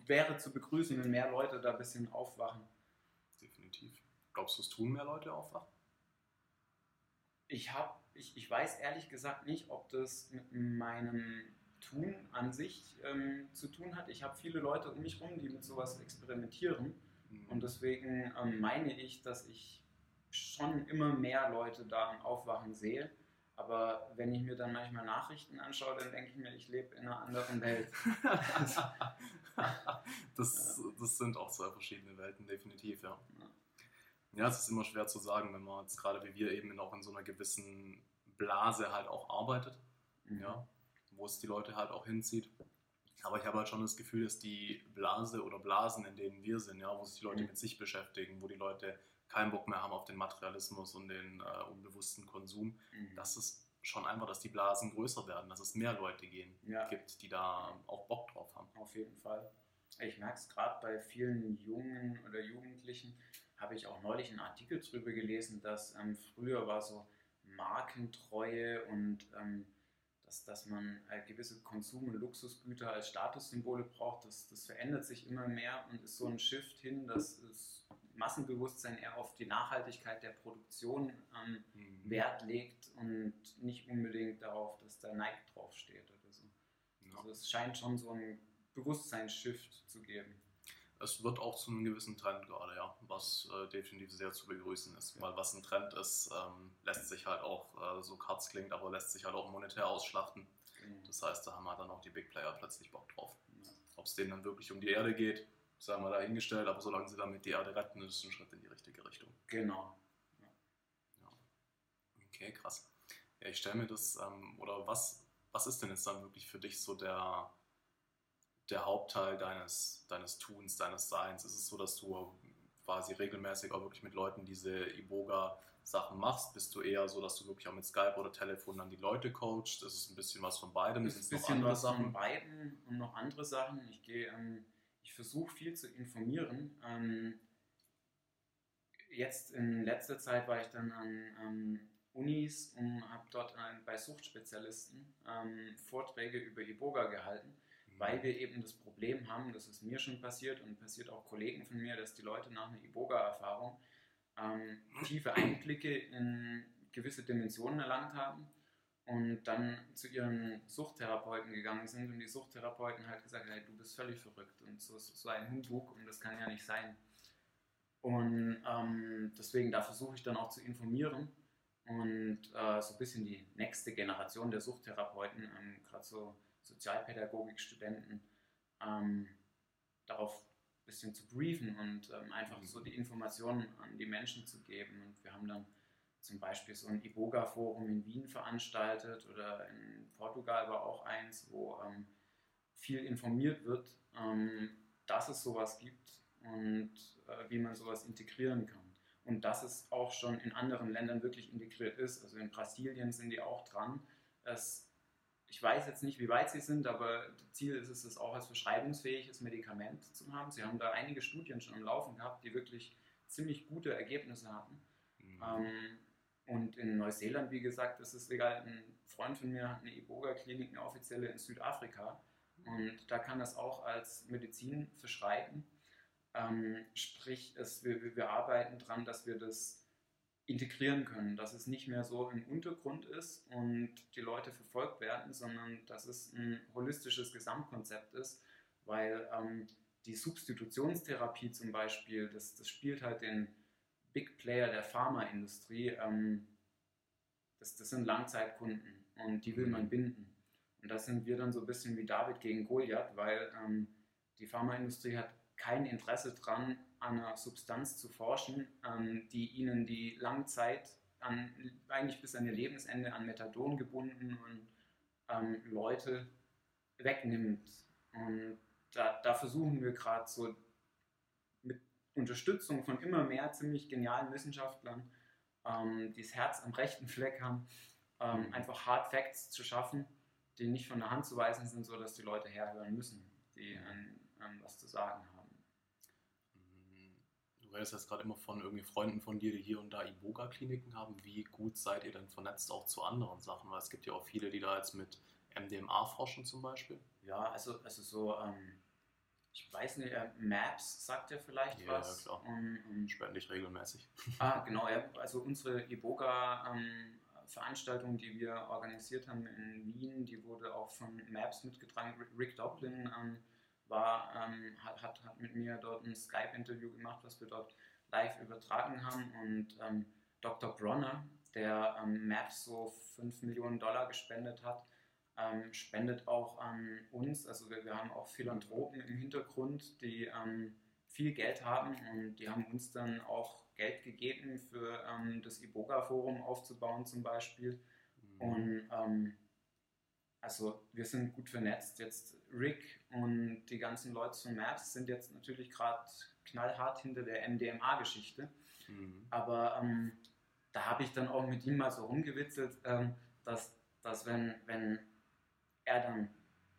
wäre zu begrüßen, wenn mehr Leute da ein bisschen aufwachen. Definitiv. Glaubst du, es tun mehr Leute aufwachen? Ich, hab, ich, ich weiß ehrlich gesagt nicht, ob das mit meinem Tun an sich ähm, zu tun hat. Ich habe viele Leute um mich herum, die mit sowas experimentieren. Mhm. Und deswegen ähm, meine ich, dass ich schon immer mehr Leute da am Aufwachen sehe. Aber wenn ich mir dann manchmal Nachrichten anschaue, dann denke ich mir, ich lebe in einer anderen Welt. (laughs) das, das sind auch zwei verschiedene Welten, definitiv, ja. Ja. Es ist immer schwer zu sagen, wenn man jetzt gerade wie wir eben auch in so einer gewissen Blase halt auch arbeitet, ja, wo es die Leute halt auch hinzieht. Aber ich habe halt schon das Gefühl, dass die Blase oder Blasen, in denen wir sind, ja, wo sich die Leute Mhm. mit sich beschäftigen, wo die Leute keinen Bock mehr haben auf den Materialismus und den äh, unbewussten Konsum, Mhm. das ist schon einfach, dass die Blasen größer werden, dass es mehr Leute gehen, Ja. gibt, die da auch Bock drauf haben. Auf jeden Fall. Ich merke es gerade bei vielen Jungen oder Jugendlichen, habe ich auch neulich einen Artikel drüber gelesen, dass ähm, früher war so Markentreue und ähm, dass, dass man äh, gewisse Konsum- und Luxusgüter als Statussymbole braucht. Das, das verändert sich immer mehr und ist so ein Shift hin, dass das Massenbewusstsein eher auf die Nachhaltigkeit der Produktion ähm, Mhm. Wert legt und nicht unbedingt darauf, dass da Nike draufsteht oder so. Ja. Also es scheint schon so ein Bewusstseinsshift zu geben. Es wird auch zu einem gewissen Trend gerade, ja, was äh, definitiv sehr zu begrüßen ist. Weil was ein Trend ist, ähm, lässt sich halt auch, äh, so Katz klingt, aber lässt sich halt auch monetär ausschlachten. Das heißt, da haben halt dann auch die Big Player plötzlich Bock drauf. Ob es denen dann wirklich um die Erde geht, sei mal dahingestellt, aber solange sie damit die Erde retten, ist es ein Schritt in die richtige Richtung. Genau. Okay, krass. Ja, ich stelle mir das, ähm, oder was, was ist denn jetzt dann wirklich für dich so der, der Hauptteil deines, deines Tuns, deines Seins? Ist es so, dass du quasi regelmäßig auch wirklich mit Leuten diese Iboga-Sachen machst? Bist du eher so, dass du wirklich auch mit Skype oder Telefon dann die Leute coachst? Ist es ein bisschen was von beidem? Ist es ein bisschen was von beiden und noch andere Sachen. Ich gehe, ähm, ich versuche viel zu informieren. Ähm, jetzt in letzter Zeit war ich dann an ähm, Unis und habe dort ein, bei Suchtspezialisten ähm, Vorträge über Iboga gehalten. weil wir eben das Problem haben, das ist mir schon passiert und passiert auch Kollegen von mir, dass die Leute nach einer Iboga-Erfahrung ähm, tiefe Einblicke in gewisse Dimensionen erlangt haben und dann zu ihren Suchttherapeuten gegangen sind und die Suchttherapeuten halt gesagt haben, hey, du bist völlig verrückt und so, so ein Humbug und das kann ja nicht sein. Und ähm, deswegen, da versuche ich dann auch zu informieren und äh, so ein bisschen die nächste Generation der Suchttherapeuten, ähm, gerade so Sozialpädagogikstudenten, ähm, darauf ein bisschen zu briefen und ähm, einfach Mhm. so die Informationen an die Menschen zu geben. Und wir haben dann zum Beispiel so ein Iboga-Forum in Wien veranstaltet oder in Portugal war auch eins, wo ähm, viel informiert wird, ähm, dass es sowas gibt und äh, wie man sowas integrieren kann. Und dass es auch schon in anderen Ländern wirklich integriert ist. Also in Brasilien sind die auch dran. Es, ich weiß jetzt nicht, wie weit sie sind, aber Ziel ist es, es auch als verschreibungsfähiges Medikament zu haben. Sie haben da einige Studien schon am Laufen gehabt, die wirklich ziemlich gute Ergebnisse hatten. Mhm. Ähm, und in Neuseeland, wie gesagt, ist es legal. Ein Freund von mir hat eine Iboga-Klinik, eine offizielle in Südafrika. Und da kann das auch als Medizin verschreiben. Ähm, sprich, es, wir, wir arbeiten daran, dass wir das integrieren können, dass es nicht mehr so im Untergrund ist und die Leute verfolgt werden, sondern dass es ein holistisches Gesamtkonzept ist, weil ähm, die Substitutionstherapie zum Beispiel, das, das spielt halt den Big Player der Pharmaindustrie, ähm, das, das sind Langzeitkunden und die will man binden. Und das sind wir dann so ein bisschen wie David gegen Goliath, weil ähm, die Pharmaindustrie hat kein Interesse dran, an einer Substanz zu forschen, ähm, die ihnen die Langzeit, an, eigentlich bis an ihr Lebensende, an Methadon gebunden und ähm, Leute wegnimmt. Und da, da versuchen wir gerade so Unterstützung von immer mehr ziemlich genialen Wissenschaftlern, ähm, die das Herz am rechten Fleck haben, ähm, mhm. einfach Hard Facts zu schaffen, die nicht von der Hand zu weisen sind, sodass die Leute herhören müssen, die ähm, was zu sagen haben. Mhm. Du redest jetzt gerade immer von irgendwie Freunden von dir, die hier und da Iboga-Kliniken haben. Wie gut seid ihr denn vernetzt auch zu anderen Sachen? Weil es gibt ja auch viele, die da jetzt mit MDMA forschen zum Beispiel. Ja, also, also so, ähm, ich weiß nicht, äh, Maps sagt ja vielleicht ja, was. Ja, klar. Um, um, Spende ich regelmäßig. Ah, (laughs) genau, ja. Also unsere Iboga ähm, Veranstaltung, die wir organisiert haben in Wien, die wurde auch von Maps mitgetragen. Rick Doblin ähm, war, ähm, hat, hat, hat, mit mir dort ein Skype-Interview gemacht, was wir dort live übertragen haben. Und ähm, Dr. Bronner, der ähm, Maps so 5 Millionen Dollar gespendet hat, ähm, spendet auch an uns. Also wir, wir, haben auch Philanthropen im Hintergrund, die ähm, viel Geld haben und die haben uns dann auch Geld gegeben, für ähm, das Iboga-Forum aufzubauen zum Beispiel. Mhm. Und ähm, also wir sind gut vernetzt. Jetzt Rick und die ganzen Leute von Maps sind jetzt natürlich gerade knallhart hinter der MDMA-Geschichte. Mhm. Aber ähm, da habe ich dann auch mit ihm mal so rumgewitzelt, ähm, dass, dass wenn, wenn er dann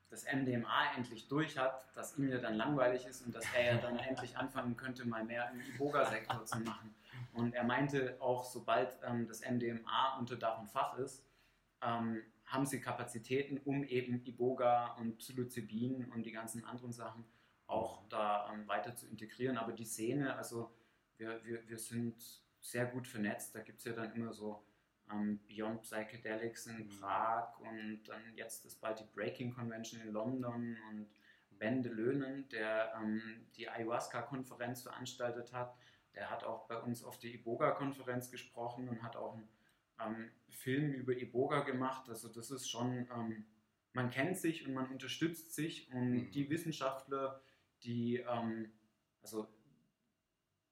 das MDMA endlich durch hat, dass ihm ja dann langweilig ist und dass er ja dann endlich anfangen könnte, mal mehr im Iboga-Sektor zu machen. Und er meinte auch, sobald ähm, das MDMA unter Dach und Fach ist, ähm, haben sie Kapazitäten, um eben Iboga und Psilocybin und die ganzen anderen Sachen auch da ähm, weiter zu integrieren. Aber die Szene, also wir, wir, wir sind sehr gut vernetzt. Da gibt es ja dann immer so ähm, Beyond Psychedelics in mhm. Prag und dann jetzt ist bald die Breaking Convention in London und Ben de Löhnen, der ähm, die Ayahuasca-Konferenz veranstaltet hat, der hat auch bei uns auf der Iboga-Konferenz gesprochen und hat auch einen ähm, Film über Iboga gemacht. Also das ist schon, ähm, man kennt sich und man unterstützt sich und mhm. die Wissenschaftler, die, ähm, also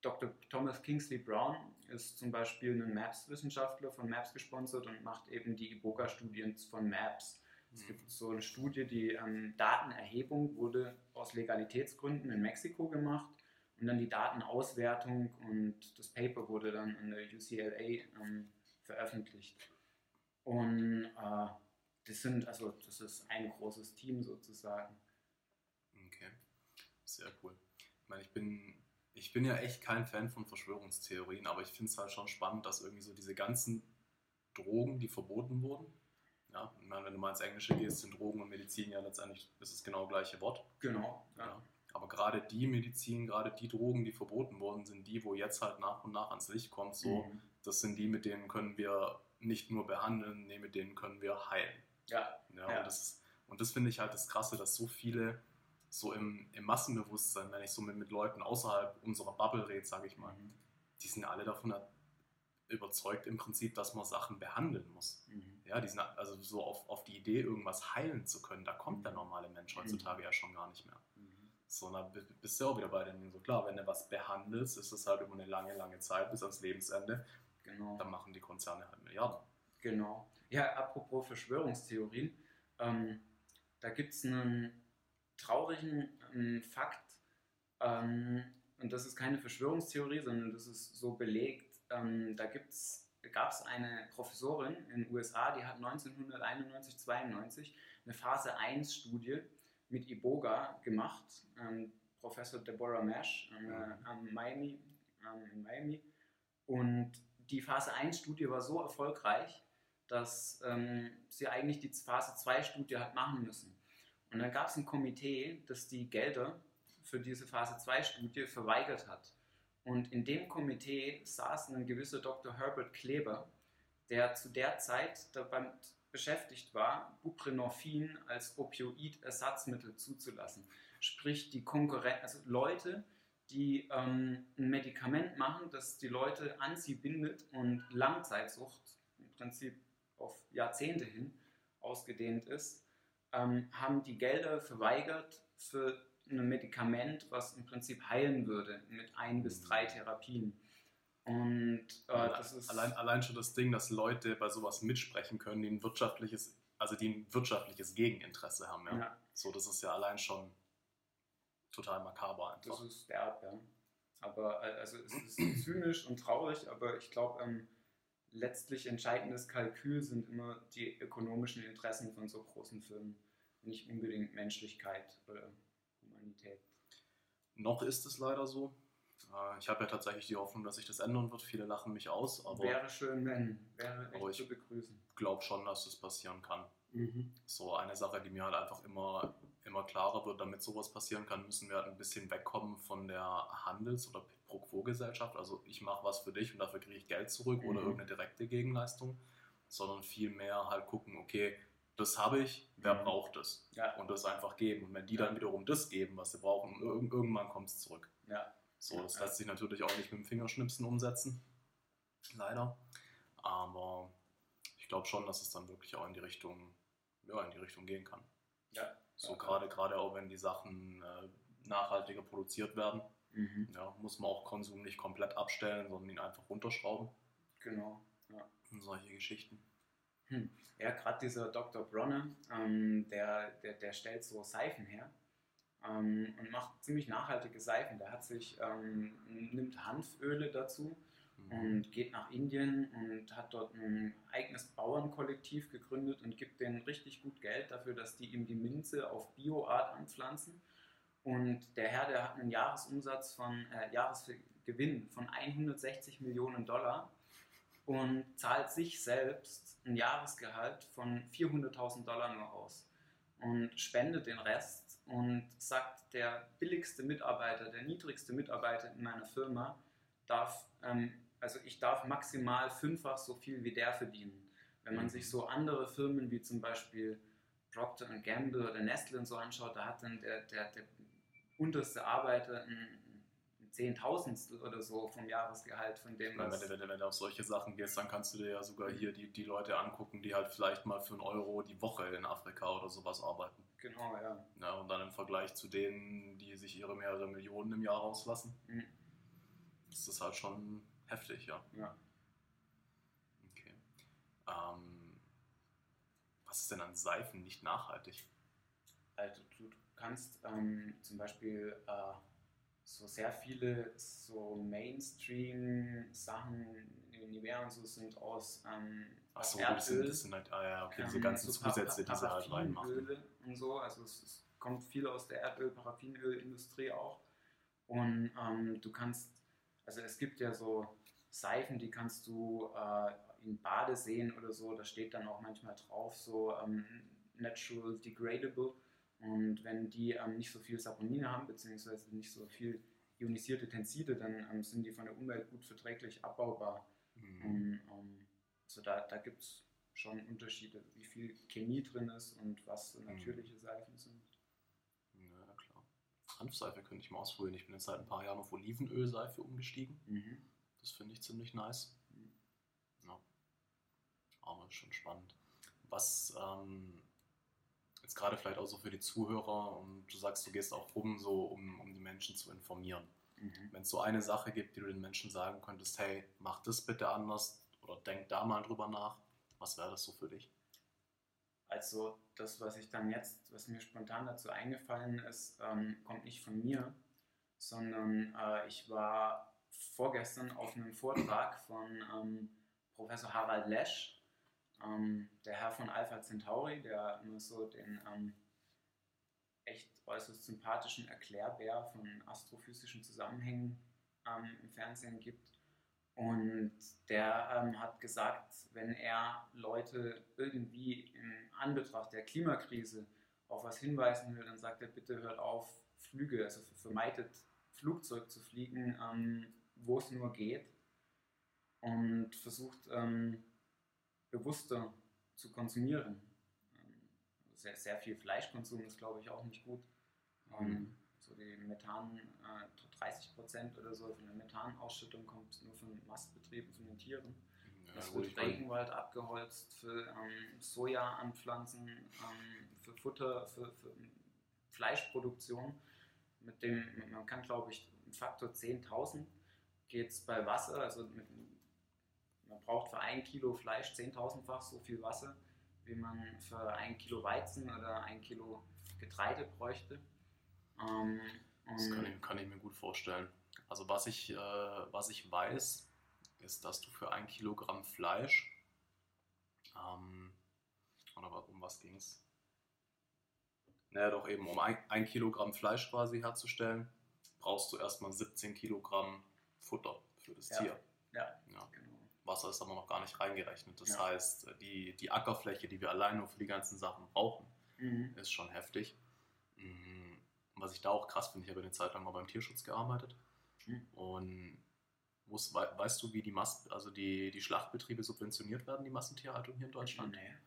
Dr. Thomas Kingsley Brown ist zum Beispiel ein MAPS-Wissenschaftler von MAPS gesponsert und macht eben die Iboga-Studien von MAPS. Es gibt so eine Studie, die ähm, Datenerhebung wurde aus Legalitätsgründen in Mexiko gemacht und dann die Datenauswertung und das Paper wurde dann an der UCLA ähm, veröffentlicht. Und äh, das sind, also das ist ein großes Team sozusagen. Okay, sehr cool. Ich meine, ich bin ich bin ja echt kein Fan von Verschwörungstheorien, aber ich finde es halt schon spannend, dass irgendwie so diese ganzen Drogen, die verboten wurden, ja, meine, wenn du mal ins Englische gehst, sind Drogen und Medizin ja letztendlich ist es genau gleiche Wort. Genau. Ja. ja. Aber gerade die Medizin, gerade die Drogen, die verboten wurden, sind die, wo jetzt halt nach und nach ans Licht kommt. So, mhm. das sind die, mit denen können wir nicht nur behandeln, nee, mit denen können wir heilen. Ja. ja, ja. Und das, und das finde ich halt das Krasse, dass so viele so im, im Massenbewusstsein, wenn ich so mit, mit Leuten außerhalb unserer Bubble rede, sage ich mal, mhm. die sind alle davon überzeugt im Prinzip, dass man Sachen behandeln muss. Mhm. Ja, die sind also so auf, auf die Idee, irgendwas heilen zu können, da kommt der normale Mensch heutzutage mhm. ja schon gar nicht mehr. Mhm. So, dann bist du auch wieder bei den so klar, wenn du was behandelst, ist es halt über eine lange, lange Zeit bis ans Lebensende. Genau. Dann machen die Konzerne halt Milliarden. Genau. Ja, apropos Verschwörungstheorien, ähm, da gibt es einen traurigen ähm, Fakt, ähm, und das ist keine Verschwörungstheorie, sondern das ist so belegt, ähm, da gab es eine Professorin in den USA, die hat 1991, 92 eine Phase 1 Studie mit Iboga gemacht, ähm, Professor Deborah Mesh äh, Miami, äh, in Miami. Und die Phase 1 Studie war so erfolgreich, dass ähm, sie eigentlich die Phase 2 Studie hat machen müssen. Und dann gab es ein Komitee, das die Gelder für diese Phase 2-Studie verweigert hat. Und in dem Komitee saß ein gewisser Dr. Herbert Kleber, der zu der Zeit dabei beschäftigt war, Buprenorphin als Opioid-Ersatzmittel zuzulassen. Sprich, die Konkurrenz, also Leute, die ähm, ein Medikament machen, das die Leute an sie bindet und Langzeitsucht im Prinzip auf Jahrzehnte hin ausgedehnt ist, ähm, haben die Gelder verweigert für ein Medikament, was im Prinzip heilen würde mit ein bis mhm. drei Therapien. Und äh, das ist allein, allein schon das Ding, dass Leute bei sowas mitsprechen können, die ein wirtschaftliches, also die ein wirtschaftliches Gegeninteresse haben. Ja? ja. So, das ist ja allein schon total makaber einfach. Das ist derb, ja. Aber äh, also es ist zynisch und traurig, aber ich glaube, ähm, letztlich entscheidendes Kalkül sind immer die ökonomischen Interessen von so großen Firmen, nicht unbedingt Menschlichkeit oder Humanität. Noch ist es leider so. Äh, Ich habe ja tatsächlich die Hoffnung, dass sich das ändern wird. Viele lachen mich aus, aber wäre schön, wenn. Wäre echt zu begrüßen. ich glaube schon, dass das passieren kann. Mhm. So eine Sache, die mir halt einfach immer, immer klarer wird, damit sowas passieren kann, müssen wir halt ein bisschen wegkommen von der Handels- oder Pro-Quo-Gesellschaft. Also ich mache was für dich und dafür kriege ich Geld zurück oder Mhm. irgendeine direkte Gegenleistung, sondern vielmehr halt gucken, okay, das habe ich, wer Mhm. braucht das? Ja. Und das einfach geben. Und wenn die Ja. dann wiederum das geben, was sie brauchen, ir- irgendwann kommt es zurück. Ja. So, das lässt sich natürlich auch nicht mit dem Fingerschnipsen umsetzen. Leider. Aber ich glaube schon, dass es dann wirklich auch in die Richtung, ja, in die Richtung gehen kann. Ja. So gerade, gerade auch wenn die Sachen äh, nachhaltiger produziert werden, Mhm. ja, muss man auch Konsum nicht komplett abstellen, sondern ihn einfach runterschrauben. Genau. Ja. Und solche Geschichten. Ja, gerade dieser Dr. Bronner, ähm, der, der, der stellt so Seifen her ähm, und macht ziemlich nachhaltige Seifen. Der hat sich, ähm, nimmt Hanföle dazu. Und geht nach Indien und hat dort ein eigenes Bauernkollektiv gegründet und gibt denen richtig gut Geld dafür, dass die ihm die Minze auf Bioart anpflanzen. Und der Herr, der hat einen Jahresumsatz von, äh, Jahresgewinn von 160 Millionen Dollar und zahlt sich selbst ein Jahresgehalt von 400.000 Dollar nur aus und spendet den Rest und sagt, der billigste Mitarbeiter, der niedrigste Mitarbeiter in meiner Firma darf, ähm, also ich darf maximal fünffach so viel wie der verdienen. Wenn man Mhm. sich so andere Firmen wie zum Beispiel Procter Gamble oder Nestle und so anschaut, da hat dann der, der, der unterste Arbeiter ein, ein Zehntausendstel oder so vom Jahresgehalt von dem, was wenn, du, wenn, wenn du auf solche Sachen gehst, dann kannst du dir ja sogar hier die, die Leute angucken, die halt vielleicht mal für einen Euro die Woche in Afrika oder sowas arbeiten. genau, ja. Ja, und dann im Vergleich zu denen, die sich ihre mehrere Millionen im Jahr rauslassen, Mhm. Ist das halt schon heftig, ja. Ja. Okay. Ähm, was ist denn an Seifen nicht nachhaltig? Also du kannst ähm, zum Beispiel äh, so sehr viele so Mainstream-Sachen in Nivea und so sind aus ähm, Ach so, Erdöl. das sind, das sind halt, ah ja, okay, diese ähm, ganzen so Zusätze, die sie halt reinmachen. Und so. Also es, es kommt viel aus der Erdöl-Paraffinölindustrie auch. Und ähm, du kannst, also es gibt ja so Seifen, die kannst du äh, in Badeseen oder so, da steht dann auch manchmal drauf, so ähm, natural degradable. Und wenn die ähm, nicht so viel Saponine haben, beziehungsweise nicht so viel ionisierte Tenside, dann ähm, sind die von der Umwelt gut verträglich abbaubar. Mhm. Und, ähm, also da, da gibt es schon Unterschiede, wie viel Chemie drin ist und was so Mhm. natürliche Seifen sind. Hanfseife könnte ich mal ausprobieren. Ich bin jetzt seit ein paar Jahren auf Olivenölseife umgestiegen. Das finde ich ziemlich nice. Mhm. Ja. Aber schon spannend. Was ähm, jetzt gerade vielleicht auch so für die Zuhörer und du sagst, du gehst auch rum, so um, um die Menschen zu informieren. Mhm. Wenn es so eine Sache gibt, die du den Menschen sagen könntest, hey, mach das bitte anders oder denk da mal drüber nach, was wäre das so für dich? Also das, was ich dann jetzt, was mir spontan dazu eingefallen ist, ähm, kommt nicht von mir, sondern äh, ich war vorgestern auf einem Vortrag von ähm, Professor Harald Lesch, ähm, der Herr von Alpha Centauri, der immer so den ähm, echt äußerst sympathischen Erklärbär von astrophysischen Zusammenhängen ähm, im Fernsehen gibt. Und der ähm, hat gesagt, wenn er Leute irgendwie in Anbetracht der Klimakrise auf was hinweisen will, dann sagt er, bitte hört auf, Flüge, also vermeidet Flugzeug zu fliegen, ähm, wo es nur geht. Und versucht ähm, bewusster zu konsumieren. Ähm, sehr, sehr viel Fleischkonsum ist, glaube ich, auch nicht gut. Ähm, so die Methan, äh, 30 Prozent oder so von der Methanausschüttung kommt nur von Mastbetrieben, von den Tieren. Ja, Es gut, wird Regenwald abgeholzt für ähm, Soja anpflanzen, ähm, für Futter, für, für Fleischproduktion. Mit dem, man kann glaube ich, einen Faktor 10.000 geht es bei Wasser, also mit, man braucht für ein Kilo Fleisch 10.000-fach so viel Wasser, wie man für ein Kilo Weizen oder ein Kilo Getreide bräuchte. Ähm, Das kann ich, kann ich mir gut vorstellen. Also was ich, äh, was ich weiß, ist, dass du für ein Kilogramm Fleisch, ähm, oder um was ging es? Naja, doch eben, um ein, ein Kilogramm Fleisch quasi herzustellen, brauchst du erstmal 17 Kilogramm Futter für das Ja. Tier. Ja, Ja. genau. Wasser ist aber noch gar nicht reingerechnet. Das Ja. heißt, die, die Ackerfläche, die wir allein nur für die ganzen Sachen brauchen, Mhm. ist schon heftig. Mhm. Was ich da auch krass finde, ich habe eine Zeit lang mal beim Tierschutz gearbeitet. Mhm. Und wei- weißt du, wie die, Mas also die, die Schlachtbetriebe subventioniert werden, die Massentierhaltung hier in Deutschland? Nee.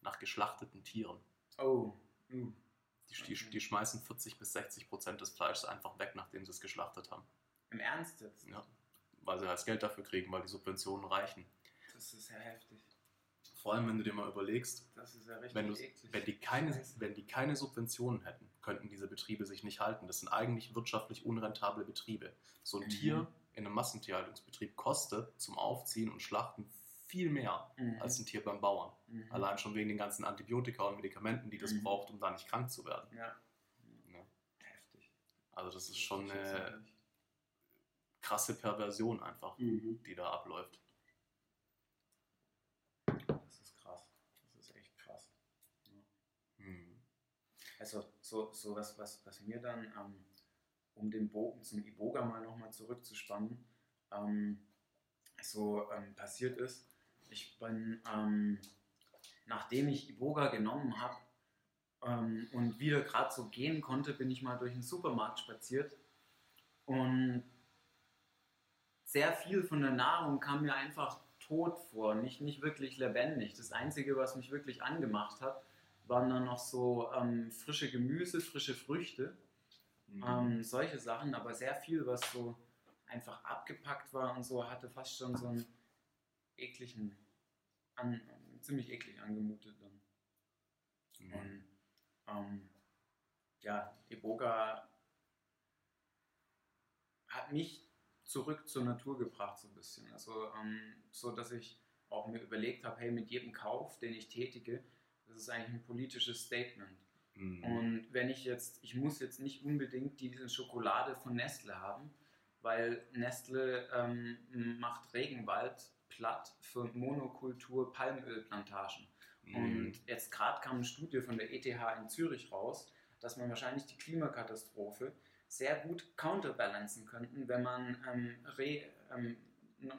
Nach geschlachteten Tieren. Oh. Uh. Die, die, die schmeißen 40 bis 60 Prozent des Fleisches einfach weg, nachdem sie es geschlachtet haben. Im Ernst jetzt? Ja. Weil sie halt das Geld dafür kriegen, weil die Subventionen reichen. Das ist ja heftig. Vor allem, wenn du dir mal überlegst, ja wenn, wenn, die keine, wenn die keine Subventionen hätten, könnten diese Betriebe sich nicht halten. Das sind eigentlich wirtschaftlich unrentable Betriebe. So ein Mhm. Tier in einem Massentierhaltungsbetrieb kostet zum Aufziehen und Schlachten viel mehr Mhm. als ein Tier beim Bauern. Mhm. Allein schon wegen den ganzen Antibiotika und Medikamenten, die das Mhm. braucht, um da nicht krank zu werden. Ja. Ja. Heftig. Also das ist schon eine krasse Perversion einfach, Mhm. die da abläuft. Das ist krass. Das ist echt krass. Ja. Mhm. Also so, so was, was, was mir dann, ähm, um den Bogen zum Iboga mal nochmal zurückzuspannen, ähm, so ähm, passiert ist. Ich bin, ähm, nachdem ich Iboga genommen habe ähm, und wieder gerade so gehen konnte, bin ich mal durch den Supermarkt spaziert und sehr viel von der Nahrung kam mir einfach tot vor, nicht, nicht wirklich lebendig. Das Einzige, was mich wirklich angemacht hat, waren dann noch so ähm, frische Gemüse, frische Früchte, Mhm. ähm, solche Sachen, aber sehr viel, was so einfach abgepackt war und so, hatte fast schon so einen ekligen, an, ziemlich eklig angemutet dann. Mhm. Und ähm, ja, Iboga hat mich zurück zur Natur gebracht, so ein bisschen. Also, ähm, so dass ich auch mir überlegt habe, hey, mit jedem Kauf, den ich tätige, das ist eigentlich ein politisches Statement. Mhm. Und wenn ich jetzt, ich muss jetzt nicht unbedingt diese Schokolade von Nestle haben, weil Nestle ähm, macht Regenwald platt für Monokultur Palmölplantagen. Mhm. Und jetzt gerade kam eine Studie von der ETH in Zürich raus, dass man wahrscheinlich die Klimakatastrophe sehr gut counterbalancen könnten, wenn man ähm, re, ähm,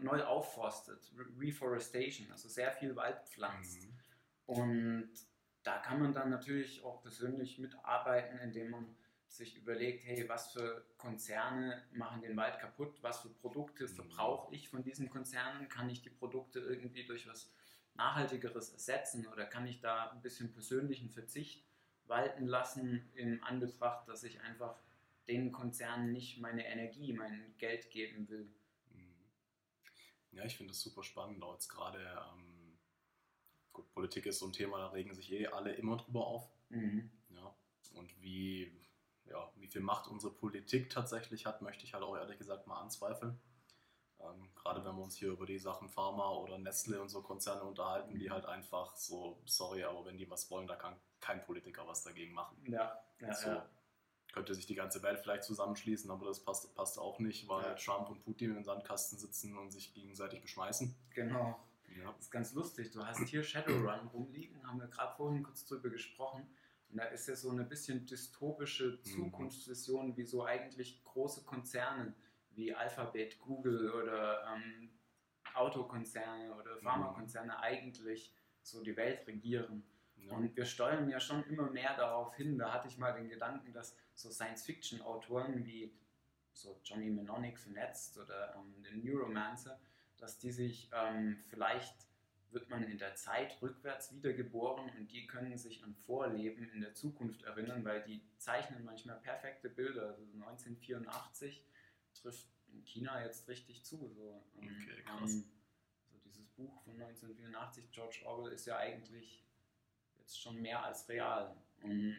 neu aufforstet, Re Reforestation, also sehr viel Wald pflanzt. Mhm. Und da kann man dann natürlich auch persönlich mitarbeiten, indem man sich überlegt, hey, was für Konzerne machen den Wald kaputt, was für Produkte Mhm. verbrauche ich von diesen Konzernen, kann ich die Produkte irgendwie durch was Nachhaltigeres ersetzen oder kann ich da ein bisschen persönlichen Verzicht walten lassen in Anbetracht, dass ich einfach den Konzernen nicht meine Energie, mein Geld geben will. Mhm. Ja, ich finde das super spannend, auch jetzt gerade, ähm, gut, Politik ist so ein Thema, da regen sich eh alle immer drüber auf. Mhm. Ja. Und wie, ja, wie viel Macht unsere Politik tatsächlich hat, möchte ich halt auch ehrlich gesagt mal anzweifeln. Ähm, gerade wenn wir uns hier über die Sachen Pharma oder Nestle und so Konzerne unterhalten, die halt einfach so, sorry, aber wenn die was wollen, da kann kein Politiker was dagegen machen. Ja, ja, so ja. könnte sich die ganze Welt vielleicht zusammenschließen, aber das passt, passt auch nicht, weil Ja. Trump und Putin im Sandkasten sitzen und sich gegenseitig beschmeißen. genau. Ja. Das ist ganz lustig. Du hast hier Shadowrun rumliegen, haben wir gerade vorhin kurz drüber gesprochen. Und da ist ja so eine bisschen dystopische Zukunftsvision, wie so eigentlich große Konzerne wie Alphabet, Google oder ähm, Autokonzerne oder Pharmakonzerne eigentlich so die Welt regieren. Ja. Und wir steuern ja schon immer mehr darauf hin. Da hatte ich mal den Gedanken, dass so Science-Fiction-Autoren wie so Johnny Mnemonic vernetzt oder ähm, den Neuromancer, dass die sich ähm, vielleicht wird man in der Zeit rückwärts wiedergeboren und die können sich an Vorleben in der Zukunft erinnern, weil die zeichnen manchmal perfekte Bilder. Also 1984 trifft in China jetzt richtig zu. So, ähm, Okay, krass. ähm, so dieses Buch von 1984, George Orwell, ist ja eigentlich jetzt schon mehr als real. Und Mhm.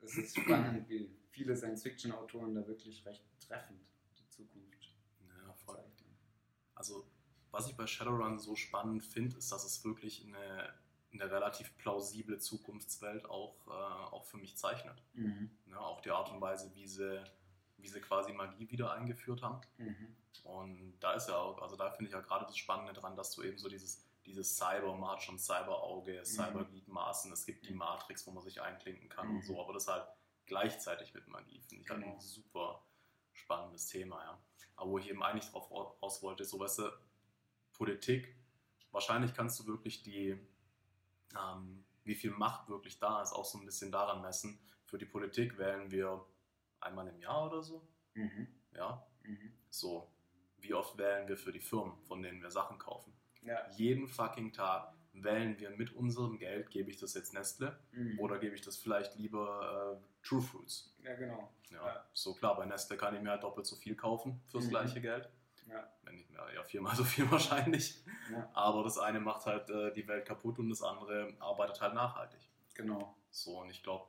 es ist spannend, wie viele Science-Fiction-Autoren da wirklich recht treffend die Zukunft Ja, voll. zeichnen. Also, was ich bei Shadowrun so spannend finde, ist, dass es wirklich eine, eine relativ plausible Zukunftswelt auch, äh, auch für mich zeichnet. Mhm. Ja, auch die Art und Weise, wie sie wie sie quasi Magie wieder eingeführt haben. Mhm. Und da ist ja auch, also da finde ich ja gerade das Spannende dran, dass du eben so dieses, dieses Cyber, man hat schon Cyber-Auge, Cyber-Gliedmaßen, es gibt die Matrix, wo man sich einklinken kann und Mhm. so, aber das halt gleichzeitig mit Magie, finde ich halt Genau. ein super spannendes Thema, ja. Aber wo ich eben eigentlich drauf raus wollte, so weißt du, Politik, wahrscheinlich kannst du wirklich die, ähm, wie viel Macht wirklich da ist, auch so ein bisschen daran messen. Für die Politik wählen wir einmal im Jahr oder so, Mhm. ja. Mhm. So, wie oft wählen wir für die Firmen, von denen wir Sachen kaufen? Ja. Jeden fucking Tag wählen wir mit unserem Geld, gebe ich das jetzt Nestle Mhm. oder gebe ich das vielleicht lieber äh, True Fruits? ja, genau. Ja, Ja. so klar, bei Nestle kann ich mir halt doppelt so viel kaufen fürs Mhm. gleiche Geld. Ja. Wenn nicht mehr, ja, viermal so viel (laughs) wahrscheinlich. Ja. Aber das eine macht halt äh, die Welt kaputt und das andere arbeitet halt nachhaltig. Genau. So, und ich glaube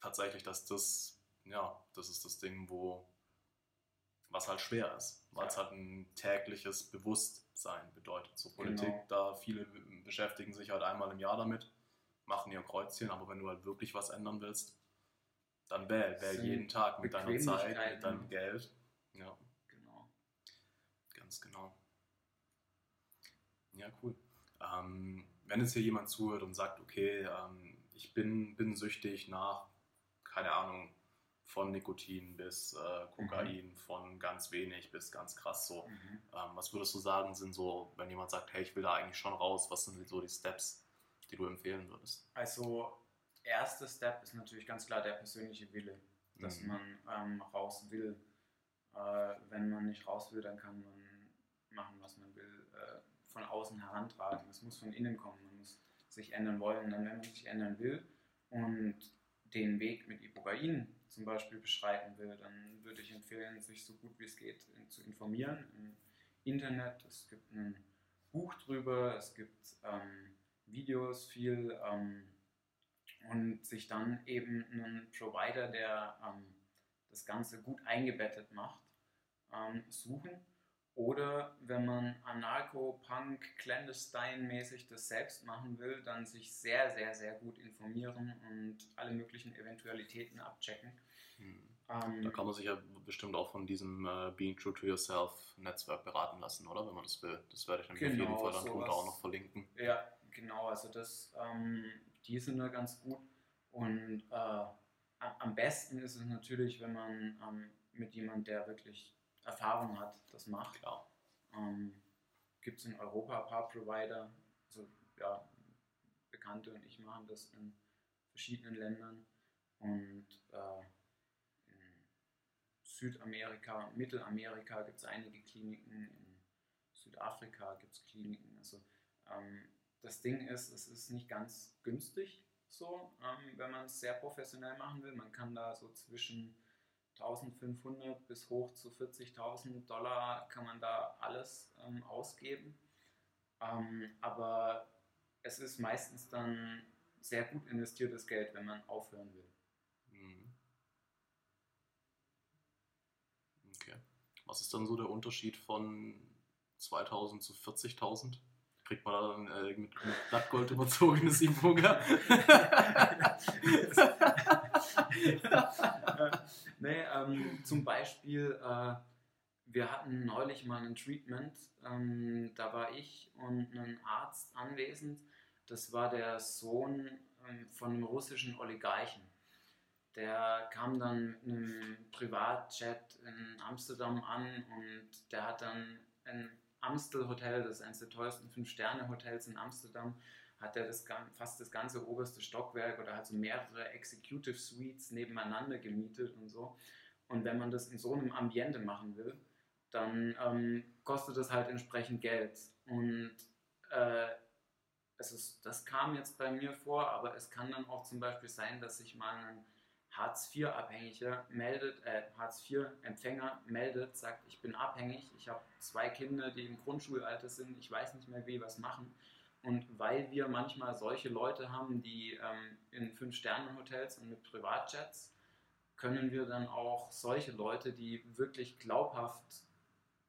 tatsächlich, dass das, ja, das ist das Ding, wo, was halt schwer ist, weil es Ja. halt ein tägliches Bewusstsein bedeutet. So Politik, Genau. da viele beschäftigen sich halt einmal im Jahr damit, machen ihr Kreuzchen, aber wenn du halt wirklich was ändern willst, dann wähl, wähl jeden Tag mit deiner Zeit, mit deinem Geld. Ja. Ganz genau. Ja, cool. Ähm, wenn jetzt hier jemand zuhört und sagt, okay, ähm, ich bin, bin süchtig nach, keine Ahnung, von Nikotin bis äh, Kokain, von ganz wenig bis ganz krass so. Mhm. Ähm, was würdest du sagen, sind so, wenn jemand sagt, hey, ich will da eigentlich schon raus, was sind so die Steps, die du empfehlen würdest? Also, erster Step ist natürlich ganz klar der persönliche Wille, dass Mhm. man ähm, raus will. Äh, wenn man nicht raus will, dann kann man machen, was man will, äh, von außen herantragen. Es muss von innen kommen, man muss sich ändern wollen. Dann, wenn man sich ändern will und den Weg mit Ibogain zum Beispiel beschreiten will, dann würde ich empfehlen, sich so gut wie es geht zu informieren im Internet. Es gibt ein Buch drüber, es gibt ähm, Videos viel ähm, und sich dann eben einen Provider, der ähm, das Ganze gut eingebettet macht, ähm, suchen. Oder wenn man Anarcho-Punk, Clandestine-mäßig das selbst machen will, dann sich sehr, sehr, sehr gut informieren und alle möglichen Eventualitäten abchecken. Mhm. Ähm, Da kann man sich ja bestimmt auch von diesem äh, Being True to Yourself Netzwerk beraten lassen, oder? Wenn man das will. Das werde ich auf Genau, jeden Fall dann sowas. auch noch verlinken. Ja, genau, also das, ähm, die sind da ganz gut. Und äh, am besten ist es natürlich, wenn man ähm, mit jemandem, der wirklich Erfahrung hat, das macht. Klar. Ähm, Gibt es in Europa ein paar Provider, also ja, Bekannte und ich machen das in verschiedenen Ländern. Und äh, in Südamerika und Mittelamerika gibt es einige Kliniken, in Südafrika gibt es Kliniken. Also ähm, das Ding ist, es ist nicht ganz günstig so, ähm, wenn man es sehr professionell machen will. Man kann da so zwischen 1500 bis hoch zu 40.000 Dollar kann man da alles ähm, ausgeben. Ähm, aber es ist meistens dann sehr gut investiertes Geld, wenn man aufhören will. Mhm. Okay. Was ist dann so der Unterschied von 2000 zu 40.000? Kriegt man da dann äh, mit, mit Blattgold (laughs) überzogenes Iboga? (laughs) (laughs) (laughs) nee, ähm, zum Beispiel, äh, wir hatten neulich mal ein Treatment, ähm, da war ich und ein Arzt anwesend. Das war der Sohn ähm, von einem russischen Oligarchen. Der kam dann mit einem Privatjet in Amsterdam an und der hat dann ein Amstel Hotel, das ist eines der teuersten Fünf-Sterne-Hotels in Amsterdam, hat er das, fast das ganze oberste Stockwerk oder hat so mehrere Executive Suites nebeneinander gemietet und so. Und wenn man das in so einem Ambiente machen will, dann ähm, kostet das halt entsprechend Geld. Und äh, es ist, das kam jetzt bei mir vor, aber es kann dann auch zum Beispiel sein, dass sich mal ein Hartz-IV-Abhängiger meldet, äh, Hartz-IV-Empfänger meldet, sagt, ich bin abhängig, ich habe zwei Kinder, die im Grundschulalter sind, ich weiß nicht mehr, wie was machen. Und weil wir manchmal solche Leute haben, die ähm, in Fünf-Sterne-Hotels und mit Privatjets, können wir dann auch solche Leute, die wirklich glaubhaft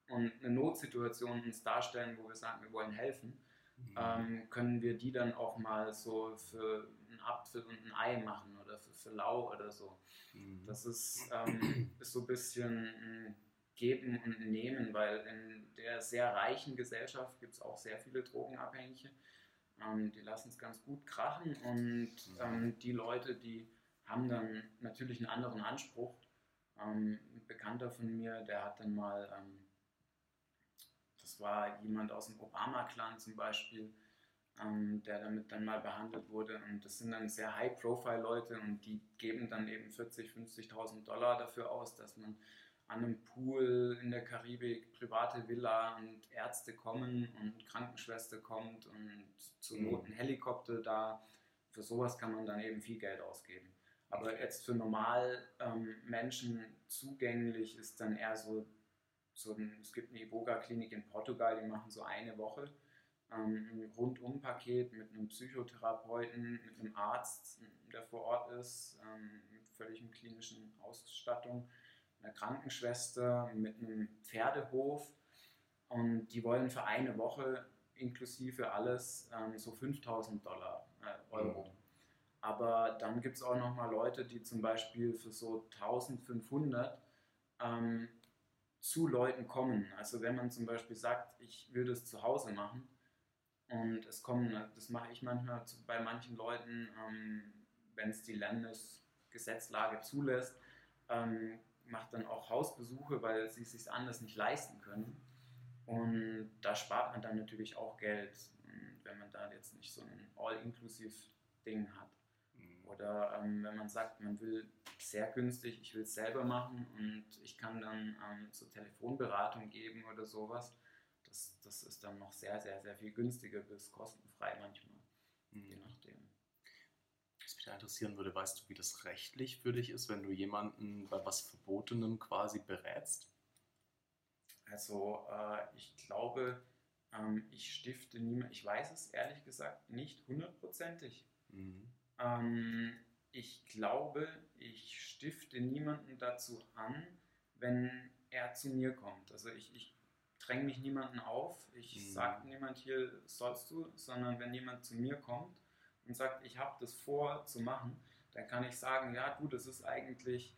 und eine Notsituation uns darstellen, wo wir sagen, wir wollen helfen, Mhm. ähm, können wir die dann auch mal so für einen Apfel und ein Ei machen oder für, für lau oder so. Mhm. Das ist, ähm, ist so ein bisschen ein Geben und Nehmen, weil in der sehr reichen Gesellschaft gibt es auch sehr viele Drogenabhängige. Ähm, die lassen es ganz gut krachen und ähm, die Leute, die haben dann natürlich einen anderen Anspruch. Ähm, ein Bekannter von mir, der hat dann mal, ähm, das war jemand aus dem Obama-Clan zum Beispiel, ähm, der damit dann mal behandelt wurde. Und das sind dann sehr High-Profile-Leute und die geben dann eben 40.000, 50.000 Dollar dafür aus, dass man an einem Pool in der Karibik, private Villa und Ärzte kommen und Krankenschwester kommt und zur Mhm. Not ein Helikopter da. Für sowas kann man dann eben viel Geld ausgeben. Aber jetzt für normal ähm, Menschen zugänglich ist dann eher so, so ein, es gibt eine Iboga-Klinik in Portugal, die machen so eine Woche ähm, ein Rundum-Paket mit einem Psychotherapeuten, mit einem Arzt, der vor Ort ist, ähm, mit völligem klinischen Ausstattung, einer Krankenschwester, mit einem Pferdehof und die wollen für eine Woche inklusive alles ähm, so 5000 Dollar, äh, Euro. Aber dann gibt es auch nochmal Leute, die zum Beispiel für so 1500 ähm, zu Leuten kommen. Also wenn man zum Beispiel sagt, ich will das zu Hause machen und es kommen, das mache ich manchmal zu, bei manchen Leuten, ähm, wenn es die Landesgesetzlage zulässt, ähm, macht dann auch Hausbesuche, weil sie es sich anders nicht leisten können. Und da spart man dann natürlich auch Geld, wenn man da jetzt nicht so ein All-Inclusive-Ding hat. Mhm. Oder ähm, wenn man sagt, man will sehr günstig, ich will es selber machen und ich kann dann ähm, zur Telefonberatung geben oder sowas. Das, das ist dann noch sehr, sehr, sehr viel günstiger bis kostenfrei manchmal, je Mhm. nachdem. Mich interessieren würde, weißt du, wie das rechtlich für dich ist, wenn du jemanden bei was Verbotenem quasi berätst? Also äh, ich glaube, ähm, ich stifte niemand, ich weiß es ehrlich gesagt nicht hundertprozentig. Mhm. Ähm, ich glaube, ich stifte niemanden dazu an, wenn er zu mir kommt. Also ich, ich dränge mich niemanden auf, ich Mhm. sage niemand hier sollst du, sondern wenn jemand zu mir kommt und sagt, ich habe das vor zu machen, dann kann ich sagen, ja du, das ist eigentlich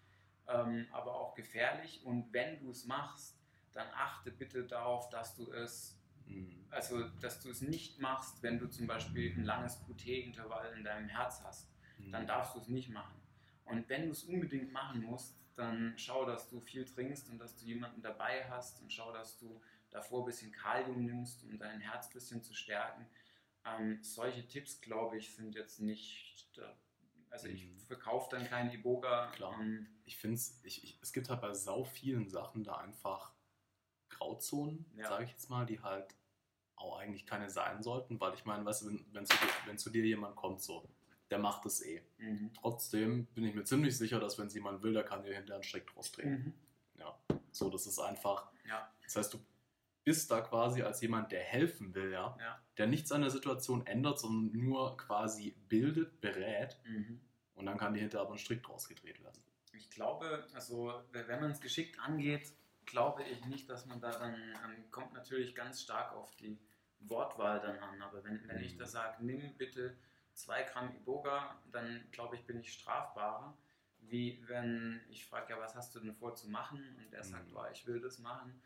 ähm, aber auch gefährlich und wenn du es machst, dann achte bitte darauf, dass du es Mhm. also dass du es nicht machst, wenn du zum Beispiel ein langes QT-Intervall in deinem Herz hast, Mhm. dann darfst du es nicht machen. Und wenn du es unbedingt machen musst, dann schau, dass du viel trinkst und dass du jemanden dabei hast und schau, dass du davor ein bisschen Kalium nimmst, um dein Herz ein bisschen zu stärken. Ähm, solche Tipps, glaube ich, sind jetzt nicht. Da, also ich Mhm. verkaufe dann keinen Iboga. Klar. Ähm, ich finde es, es gibt halt bei sau vielen Sachen da einfach Grauzonen, Ja. sage ich jetzt mal, die halt auch eigentlich keine sein sollten, weil ich meine, weißt du, wenn, wenn, zu dir, wenn zu dir jemand kommt, so, der macht es eh. mhm. Trotzdem bin ich mir ziemlich sicher, dass wenn es jemand will, der kann dir hinterher einen Strick draus drehen. Mhm. Ja, so, das ist einfach, Ja, das heißt, du bist da quasi als jemand, der helfen will, ja, ja. Der nichts an der Situation ändert, sondern nur quasi bildet, berät Mhm. und dann kann dir hinterher aber ein Strick draus gedreht werden. Ich glaube, also wenn man es geschickt angeht, glaube ich nicht, dass man da dann, ähm, kommt natürlich ganz stark auf die Wortwahl dann an. Aber wenn, wenn ich Mhm. da sage, nimm bitte zwei Gramm Iboga, dann glaube ich, bin ich strafbarer. Wie wenn ich frage, ja, was hast du denn vor zu machen? Und er sagt, Mhm. oh, ich will das machen.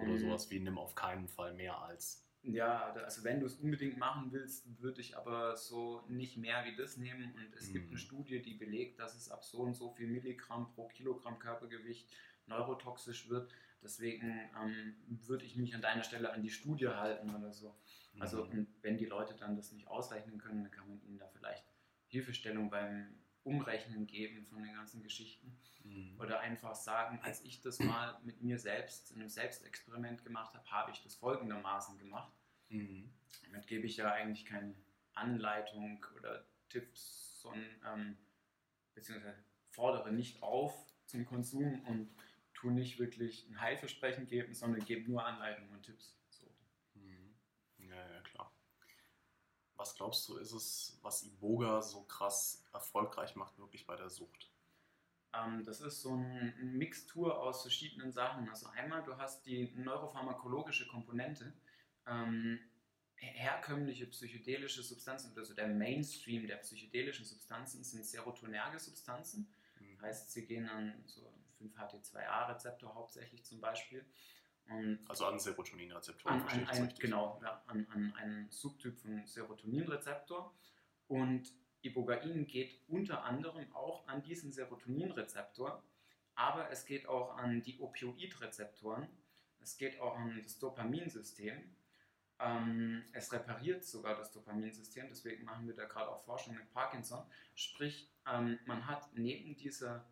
Oder sowas wie nimm auf keinen Fall mehr als. Ja, also wenn du es unbedingt machen willst, würde ich aber so nicht mehr wie das nehmen. Und es gibt Mhm. eine Studie, die belegt, dass es ab so und so viel Milligramm pro Kilogramm Körpergewicht neurotoxisch wird. Deswegen ähm, würde ich mich an deiner Stelle an die Studie halten oder so. Also Mhm. und wenn die Leute dann das nicht ausrechnen können, dann kann man ihnen da vielleicht Hilfestellung beim Umrechnen geben von den ganzen Geschichten. Mhm. Oder einfach sagen, als ich das mal mit mir selbst in einem Selbstexperiment gemacht habe, habe ich das folgendermaßen gemacht. Mhm. Damit gebe ich ja eigentlich keine Anleitung oder Tipps, sondern ähm, beziehungsweise fordere nicht auf zum Konsum und tue nicht wirklich ein Heilversprechen geben, sondern gebe nur Anleitungen und Tipps. So. Mhm. Ja, ja, klar. Was glaubst du, ist es, was Iboga so krass erfolgreich macht, wirklich bei der Sucht? Ähm, das ist so ein, eine Mixtur aus verschiedenen Sachen. Also einmal, du hast die neuropharmakologische Komponente. Ähm, herkömmliche psychedelische Substanzen, also der Mainstream der psychedelischen Substanzen sind serotonerge Substanzen. Mhm. Heißt, sie gehen an so 5-HT2A-Rezeptor hauptsächlich zum Beispiel. Also an Serotoninrezeptoren. An, an ein, genau, ja, an, an einen Subtyp von Serotoninrezeptor. Und Ibogain geht unter anderem auch an diesen Serotoninrezeptor, aber es geht auch an die Opioidrezeptoren, es geht auch an das Dopaminsystem. Ähm, es repariert sogar das Dopaminsystem, deswegen machen wir da gerade auch Forschung mit Parkinson. Sprich, ähm, man hat neben dieser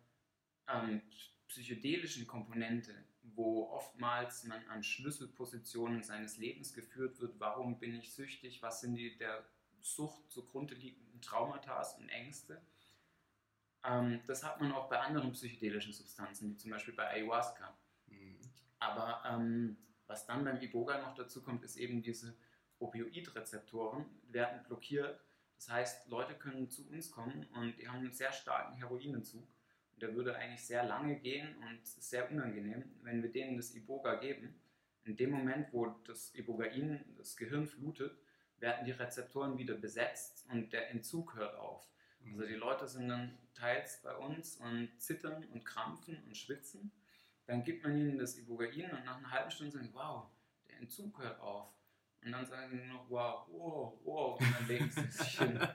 ähm, psychedelischen Komponente, wo oftmals man an Schlüsselpositionen seines Lebens geführt wird, warum bin ich süchtig, was sind die der Sucht zugrunde liegenden Traumata und Ängste. Ähm, das hat man auch bei anderen psychedelischen Substanzen, wie zum Beispiel bei Ayahuasca. Mhm. Aber ähm, was dann beim Iboga noch dazu kommt, ist eben diese Opioidrezeptoren werden blockiert. Das heißt, Leute können zu uns kommen und die haben einen sehr starken Heroinentzug. Der würde eigentlich sehr lange gehen und ist sehr unangenehm, wenn wir denen das Iboga geben. In dem Moment, wo das Ibogain das Gehirn flutet, werden die Rezeptoren wieder besetzt und der Entzug hört auf. Also die Leute sind dann teils bei uns und zittern und krampfen und schwitzen. Dann gibt man ihnen das Ibogain und nach einer halben Stunde sagen, wow, der Entzug hört auf. Und dann sagen sie noch, wow, wow, wow, und dann legen sie sich hin. (laughs)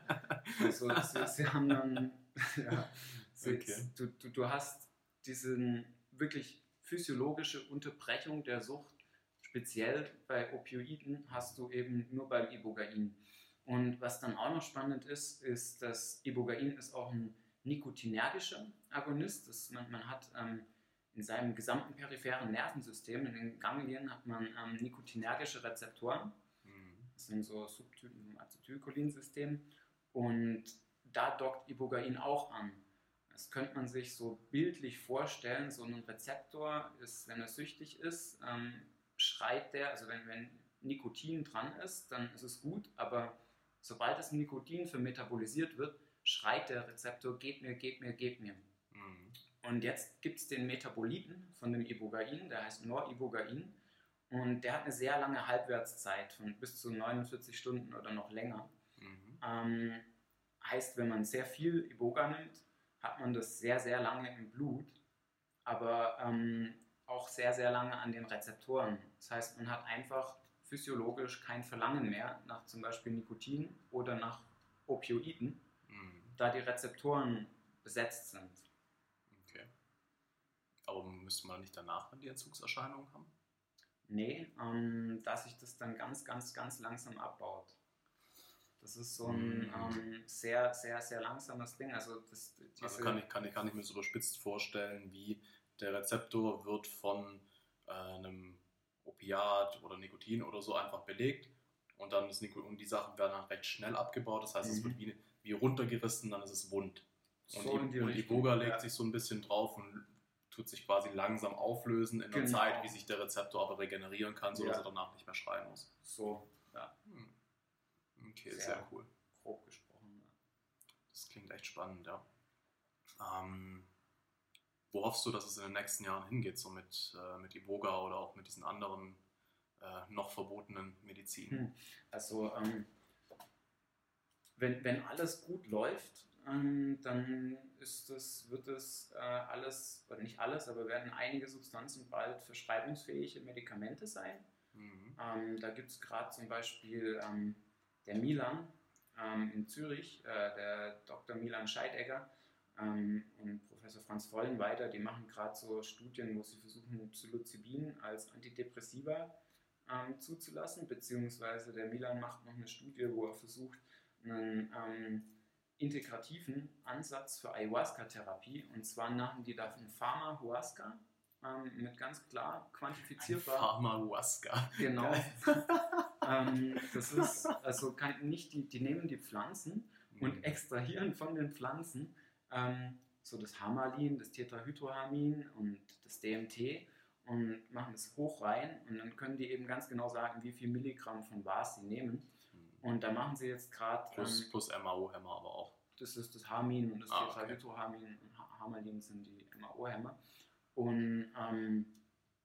Also sie, sie haben dann, (laughs) ja, sie, okay. du, du, du hast diese wirklich physiologische Unterbrechung der Sucht speziell bei Opioiden hast du eben nur beim Ibogain. Und was dann auch noch spannend ist, ist, dass Ibogain ist auch ein nikotinergischer Agonist. Das, man, man hat ähm, in seinem gesamten peripheren Nervensystem, in den Ganglien, hat man ähm, nikotinergische Rezeptoren. Mhm. Das sind so Subtypen vom Acetylcholinsystem. Und da dockt Ibogain auch an. Das könnte man sich so bildlich vorstellen. So ein Rezeptor ist, wenn er süchtig ist, ähm, schreit der, also wenn, wenn Nikotin dran ist, dann ist es gut, aber sobald das Nikotin vermetabolisiert wird, schreit der Rezeptor, geht mir, geht mir, geht mir. Mhm. Und jetzt gibt es den Metaboliten von dem Ibogain, der heißt Noribogain, und der hat eine sehr lange Halbwertszeit von bis zu 49 Stunden oder noch länger. Mhm. Ähm, heißt, wenn man sehr viel Iboga nimmt, hat man das sehr, sehr lange im Blut. Aber ähm, auch sehr, sehr lange an den Rezeptoren. Das heißt, man hat einfach physiologisch kein Verlangen mehr nach zum Beispiel Nikotin oder nach Opioiden, mhm. da die Rezeptoren besetzt sind. Okay. Aber müsste man nicht danach dann die Entzugserscheinungen haben? Nee, ähm, dass sich das dann ganz, ganz, ganz langsam abbaut. Das ist so ein mhm. ähm, sehr, sehr, sehr langsames Ding. Also, das, also kann, ich, kann, ich, kann ich mir so überspitzt vorstellen, wie der Rezeptor wird von äh, einem Opiat oder Nikotin oder so einfach belegt und dann ist Nikotin, und die Sachen werden dann recht schnell abgebaut. Das heißt, mhm. es wird wie, wie runtergerissen, dann ist es wund. Und, so die, und die Boga legt ja. sich so ein bisschen drauf und tut sich quasi langsam auflösen in der genau. Zeit, wie sich der Rezeptor aber regenerieren kann, sodass ja. er danach nicht mehr schreien muss. So, ja. Hm. Okay, sehr, sehr, cool. Grob gesprochen, ja. Das klingt echt spannend, ja. Ähm, wo hoffst du, dass es in den nächsten Jahren hingeht, so mit, äh, mit Iboga oder auch mit diesen anderen äh, noch verbotenen Medizinen? Hm. Also, ähm, wenn, wenn alles gut läuft, ähm, dann ist das, wird es äh, alles, oder nicht alles, aber werden einige Substanzen bald verschreibungsfähige Medikamente sein. Mhm. Ähm, da gibt es gerade zum Beispiel ähm, der Milan ähm, in Zürich, äh, der Dr. Milan Scheidegger, ähm, und Professor Franz Vollenweiter, die machen gerade so Studien, wo sie versuchen, Psilocybin als Antidepressiva ähm, zuzulassen, beziehungsweise der Milan macht noch eine Studie, wo er versucht, einen ähm, integrativen Ansatz für Ayahuasca-Therapie, und zwar machen die davon Pharma-Huasca, ähm, mit ganz klar quantifizierbar. Pharma-Huasca. Genau. (laughs) ähm, das ist, also kann nicht die, die nehmen die Pflanzen und mhm. extrahieren von den Pflanzen ähm, so das Hamalin, das Tetrahydroamin und das DMT und machen es hoch rein und dann können die eben ganz genau sagen, wie viel Milligramm von was sie nehmen. Mhm. Und da machen sie jetzt gerade. Plus, ähm, plus MAO-Hämmer aber auch. Das ist das Hamin und das ah, Tetrahydroamin okay. und Hamalin sind die MAO-Hämmer. Und ähm,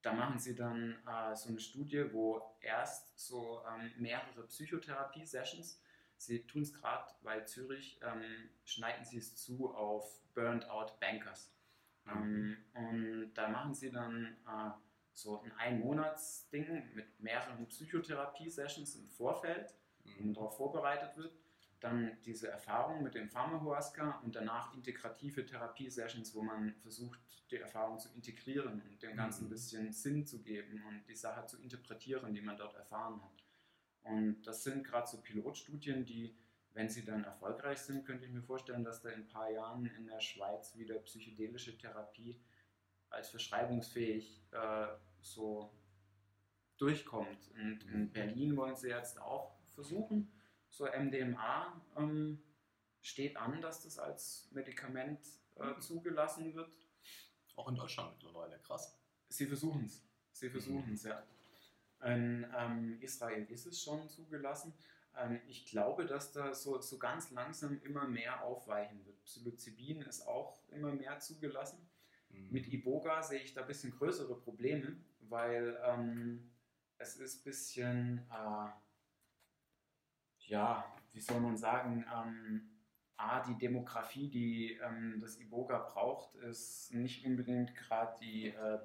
da machen sie dann äh, so eine Studie, wo erst so ähm, mehrere Psychotherapie-Sessions, sie tun es gerade, weil Zürich ähm, schneiden sie es zu auf Burned Out Bankers. Mhm. Ähm, und da machen sie dann äh, so ein Ein-Monats-Ding mit mehreren Psychotherapie-Sessions im Vorfeld, mhm. wo darauf vorbereitet wird dann diese Erfahrung mit dem Pharmahuasca und danach integrative Therapiesessions, wo man versucht, die Erfahrung zu integrieren und dem Ganzen ein mhm. bisschen Sinn zu geben und die Sache zu interpretieren, die man dort erfahren hat. Und das sind gerade so Pilotstudien, die, wenn sie dann erfolgreich sind, könnte ich mir vorstellen, dass da in ein paar Jahren in der Schweiz wieder psychedelische Therapie als verschreibungsfähig äh, so durchkommt. Und in mhm. Berlin wollen sie jetzt auch versuchen so MDMA ähm, steht an, dass das als Medikament äh, mhm. zugelassen wird. Auch in Deutschland mittlerweile, krass. Sie versuchen es. Sie versuchen es, mhm. ja. In ähm, Israel ist es schon zugelassen. Ähm, ich glaube, dass da so, so ganz langsam immer mehr aufweichen wird. Psilocybin ist auch immer mehr zugelassen. Mhm. Mit Iboga sehe ich da ein bisschen größere Probleme, weil ähm, es ist ein bisschen. Äh, ja, wie soll man sagen, ähm, A, die Demografie, die ähm, das Iboga braucht, ist nicht unbedingt gerade die äh,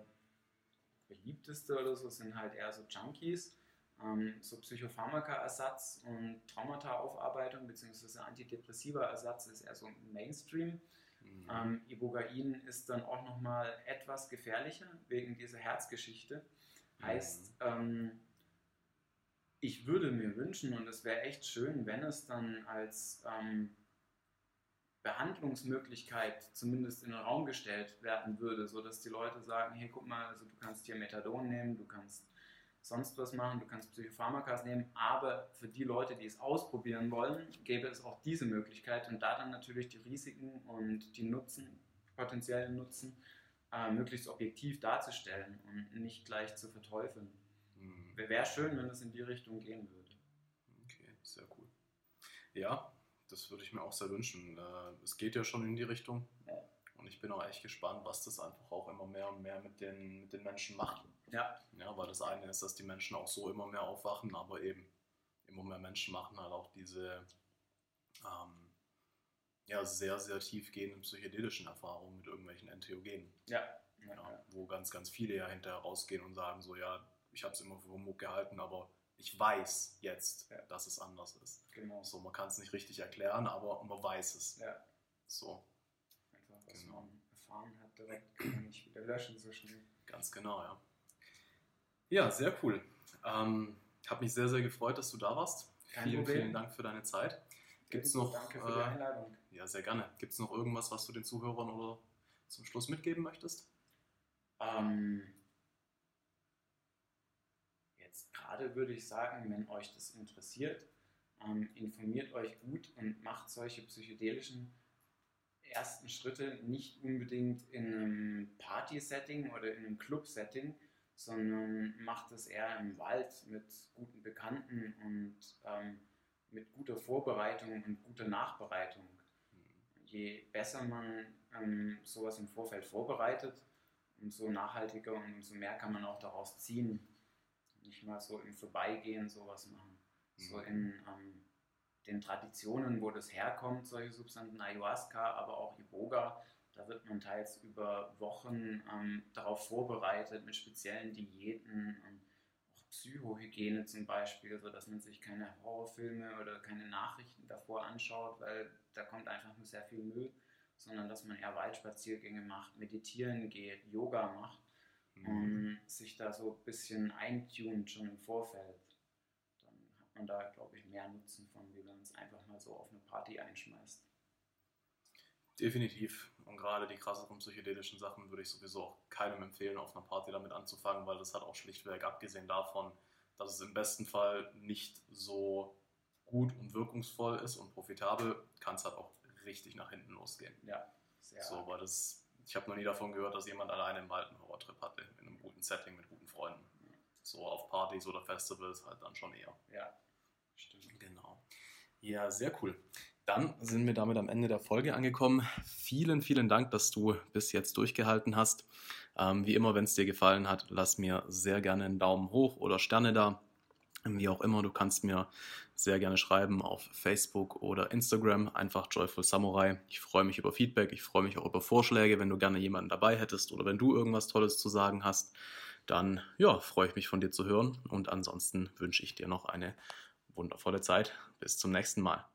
beliebteste oder so, sind halt eher so Junkies. Ähm, so Psychopharmaka-Ersatz und Traumata-Aufarbeitung bzw. Antidepressiva-Ersatz ist eher so Mainstream. Mhm. Ähm, Ibogain ist dann auch nochmal etwas gefährlicher wegen dieser Herzgeschichte. Heißt, mhm. ähm, ich würde mir wünschen, und es wäre echt schön, wenn es dann als ähm, Behandlungsmöglichkeit zumindest in den Raum gestellt werden würde, sodass die Leute sagen, hey, guck mal, also du kannst hier Methadon nehmen, du kannst sonst was machen, du kannst Psychopharmakas nehmen, aber für die Leute, die es ausprobieren wollen, gäbe es auch diese Möglichkeit und da dann natürlich die Risiken und die Nutzen, potenziellen Nutzen, äh, möglichst objektiv darzustellen und nicht gleich zu verteufeln. Wäre schön, wenn es in die Richtung gehen würde. Okay, sehr cool. Ja, das würde ich mir auch sehr wünschen. Äh, es geht ja schon in die Richtung. Ja. Und ich bin auch echt gespannt, was das einfach auch immer mehr und mehr mit den, mit den Menschen macht. Ja. Ja, weil das eine ist, dass die Menschen auch so immer mehr aufwachen, aber eben immer mehr Menschen machen halt auch diese ähm, ja, sehr, sehr tiefgehenden psychedelischen Erfahrungen mit irgendwelchen Entheogenen. Ja, ja. Wo ganz, ganz viele ja hinterher rausgehen und sagen so, ja, ich habe es immer für Humbug gehalten, aber ich weiß jetzt, ja. dass es anders ist. Genau. So, man kann es nicht richtig erklären, aber man weiß es. Ja. So. Einfach, was genau. man erfahren hat, direkt kann man nicht wieder löschen so schnell. Ganz genau, ja. Ja, sehr cool. Ähm, habe mich sehr, sehr gefreut, dass du da warst. Kein vielen, Problem. vielen Dank für deine Zeit. Gibt's noch, Danke für die äh, Einladung. ja, sehr gerne. Gibt es noch irgendwas, was du den Zuhörern oder zum Schluss mitgeben möchtest? Ähm, gerade würde ich sagen, wenn euch das interessiert, ähm, informiert euch gut und macht solche psychedelischen ersten Schritte nicht unbedingt in einem Party-Setting oder in einem Club-Setting, sondern macht es eher im Wald mit guten Bekannten und ähm, mit guter Vorbereitung und guter Nachbereitung. Je besser man ähm, sowas im Vorfeld vorbereitet, umso nachhaltiger und umso mehr kann man auch daraus ziehen nicht mal so im Vorbeigehen sowas machen. Mhm. So in ähm, den Traditionen, wo das herkommt, solche Substanzen, Ayahuasca, aber auch Iboga, da wird man teils über Wochen ähm, darauf vorbereitet mit speziellen Diäten und auch Psychohygiene zum Beispiel, sodass man sich keine Horrorfilme oder keine Nachrichten davor anschaut, weil da kommt einfach nur sehr viel Müll, sondern dass man eher Waldspaziergänge macht, meditieren geht, Yoga macht. Und sich da so ein bisschen eintunt schon im Vorfeld, dann hat man da, glaube ich, mehr Nutzen von, wie wenn man es einfach mal so auf eine Party einschmeißt. Definitiv. Und gerade die krasseren psychedelischen Sachen würde ich sowieso auch keinem empfehlen, auf einer Party damit anzufangen, weil das hat auch schlichtweg, abgesehen davon, dass es im besten Fall nicht so gut und wirkungsvoll ist und profitabel, kann es halt auch richtig nach hinten losgehen. Ja, sehr. So, weil das ich habe noch nie davon gehört, dass jemand alleine im Wald einen Horrortrip hatte, in einem guten Setting mit guten Freunden. So auf Partys oder Festivals halt dann schon eher. Ja, stimmt. Genau. Ja, sehr cool. Dann sind wir damit am Ende der Folge angekommen. Vielen, vielen Dank, dass du bis jetzt durchgehalten hast. Ähm, wie immer, wenn es dir gefallen hat, lass mir sehr gerne einen Daumen hoch oder Sterne da. Wie auch immer, du kannst mir sehr gerne schreiben auf Facebook oder Instagram, einfach Joyful Samurai. Ich freue mich über Feedback, ich freue mich auch über Vorschläge, wenn du gerne jemanden dabei hättest oder wenn du irgendwas Tolles zu sagen hast, dann ja, freue ich mich von dir zu hören und ansonsten wünsche ich dir noch eine wundervolle Zeit. Bis zum nächsten Mal.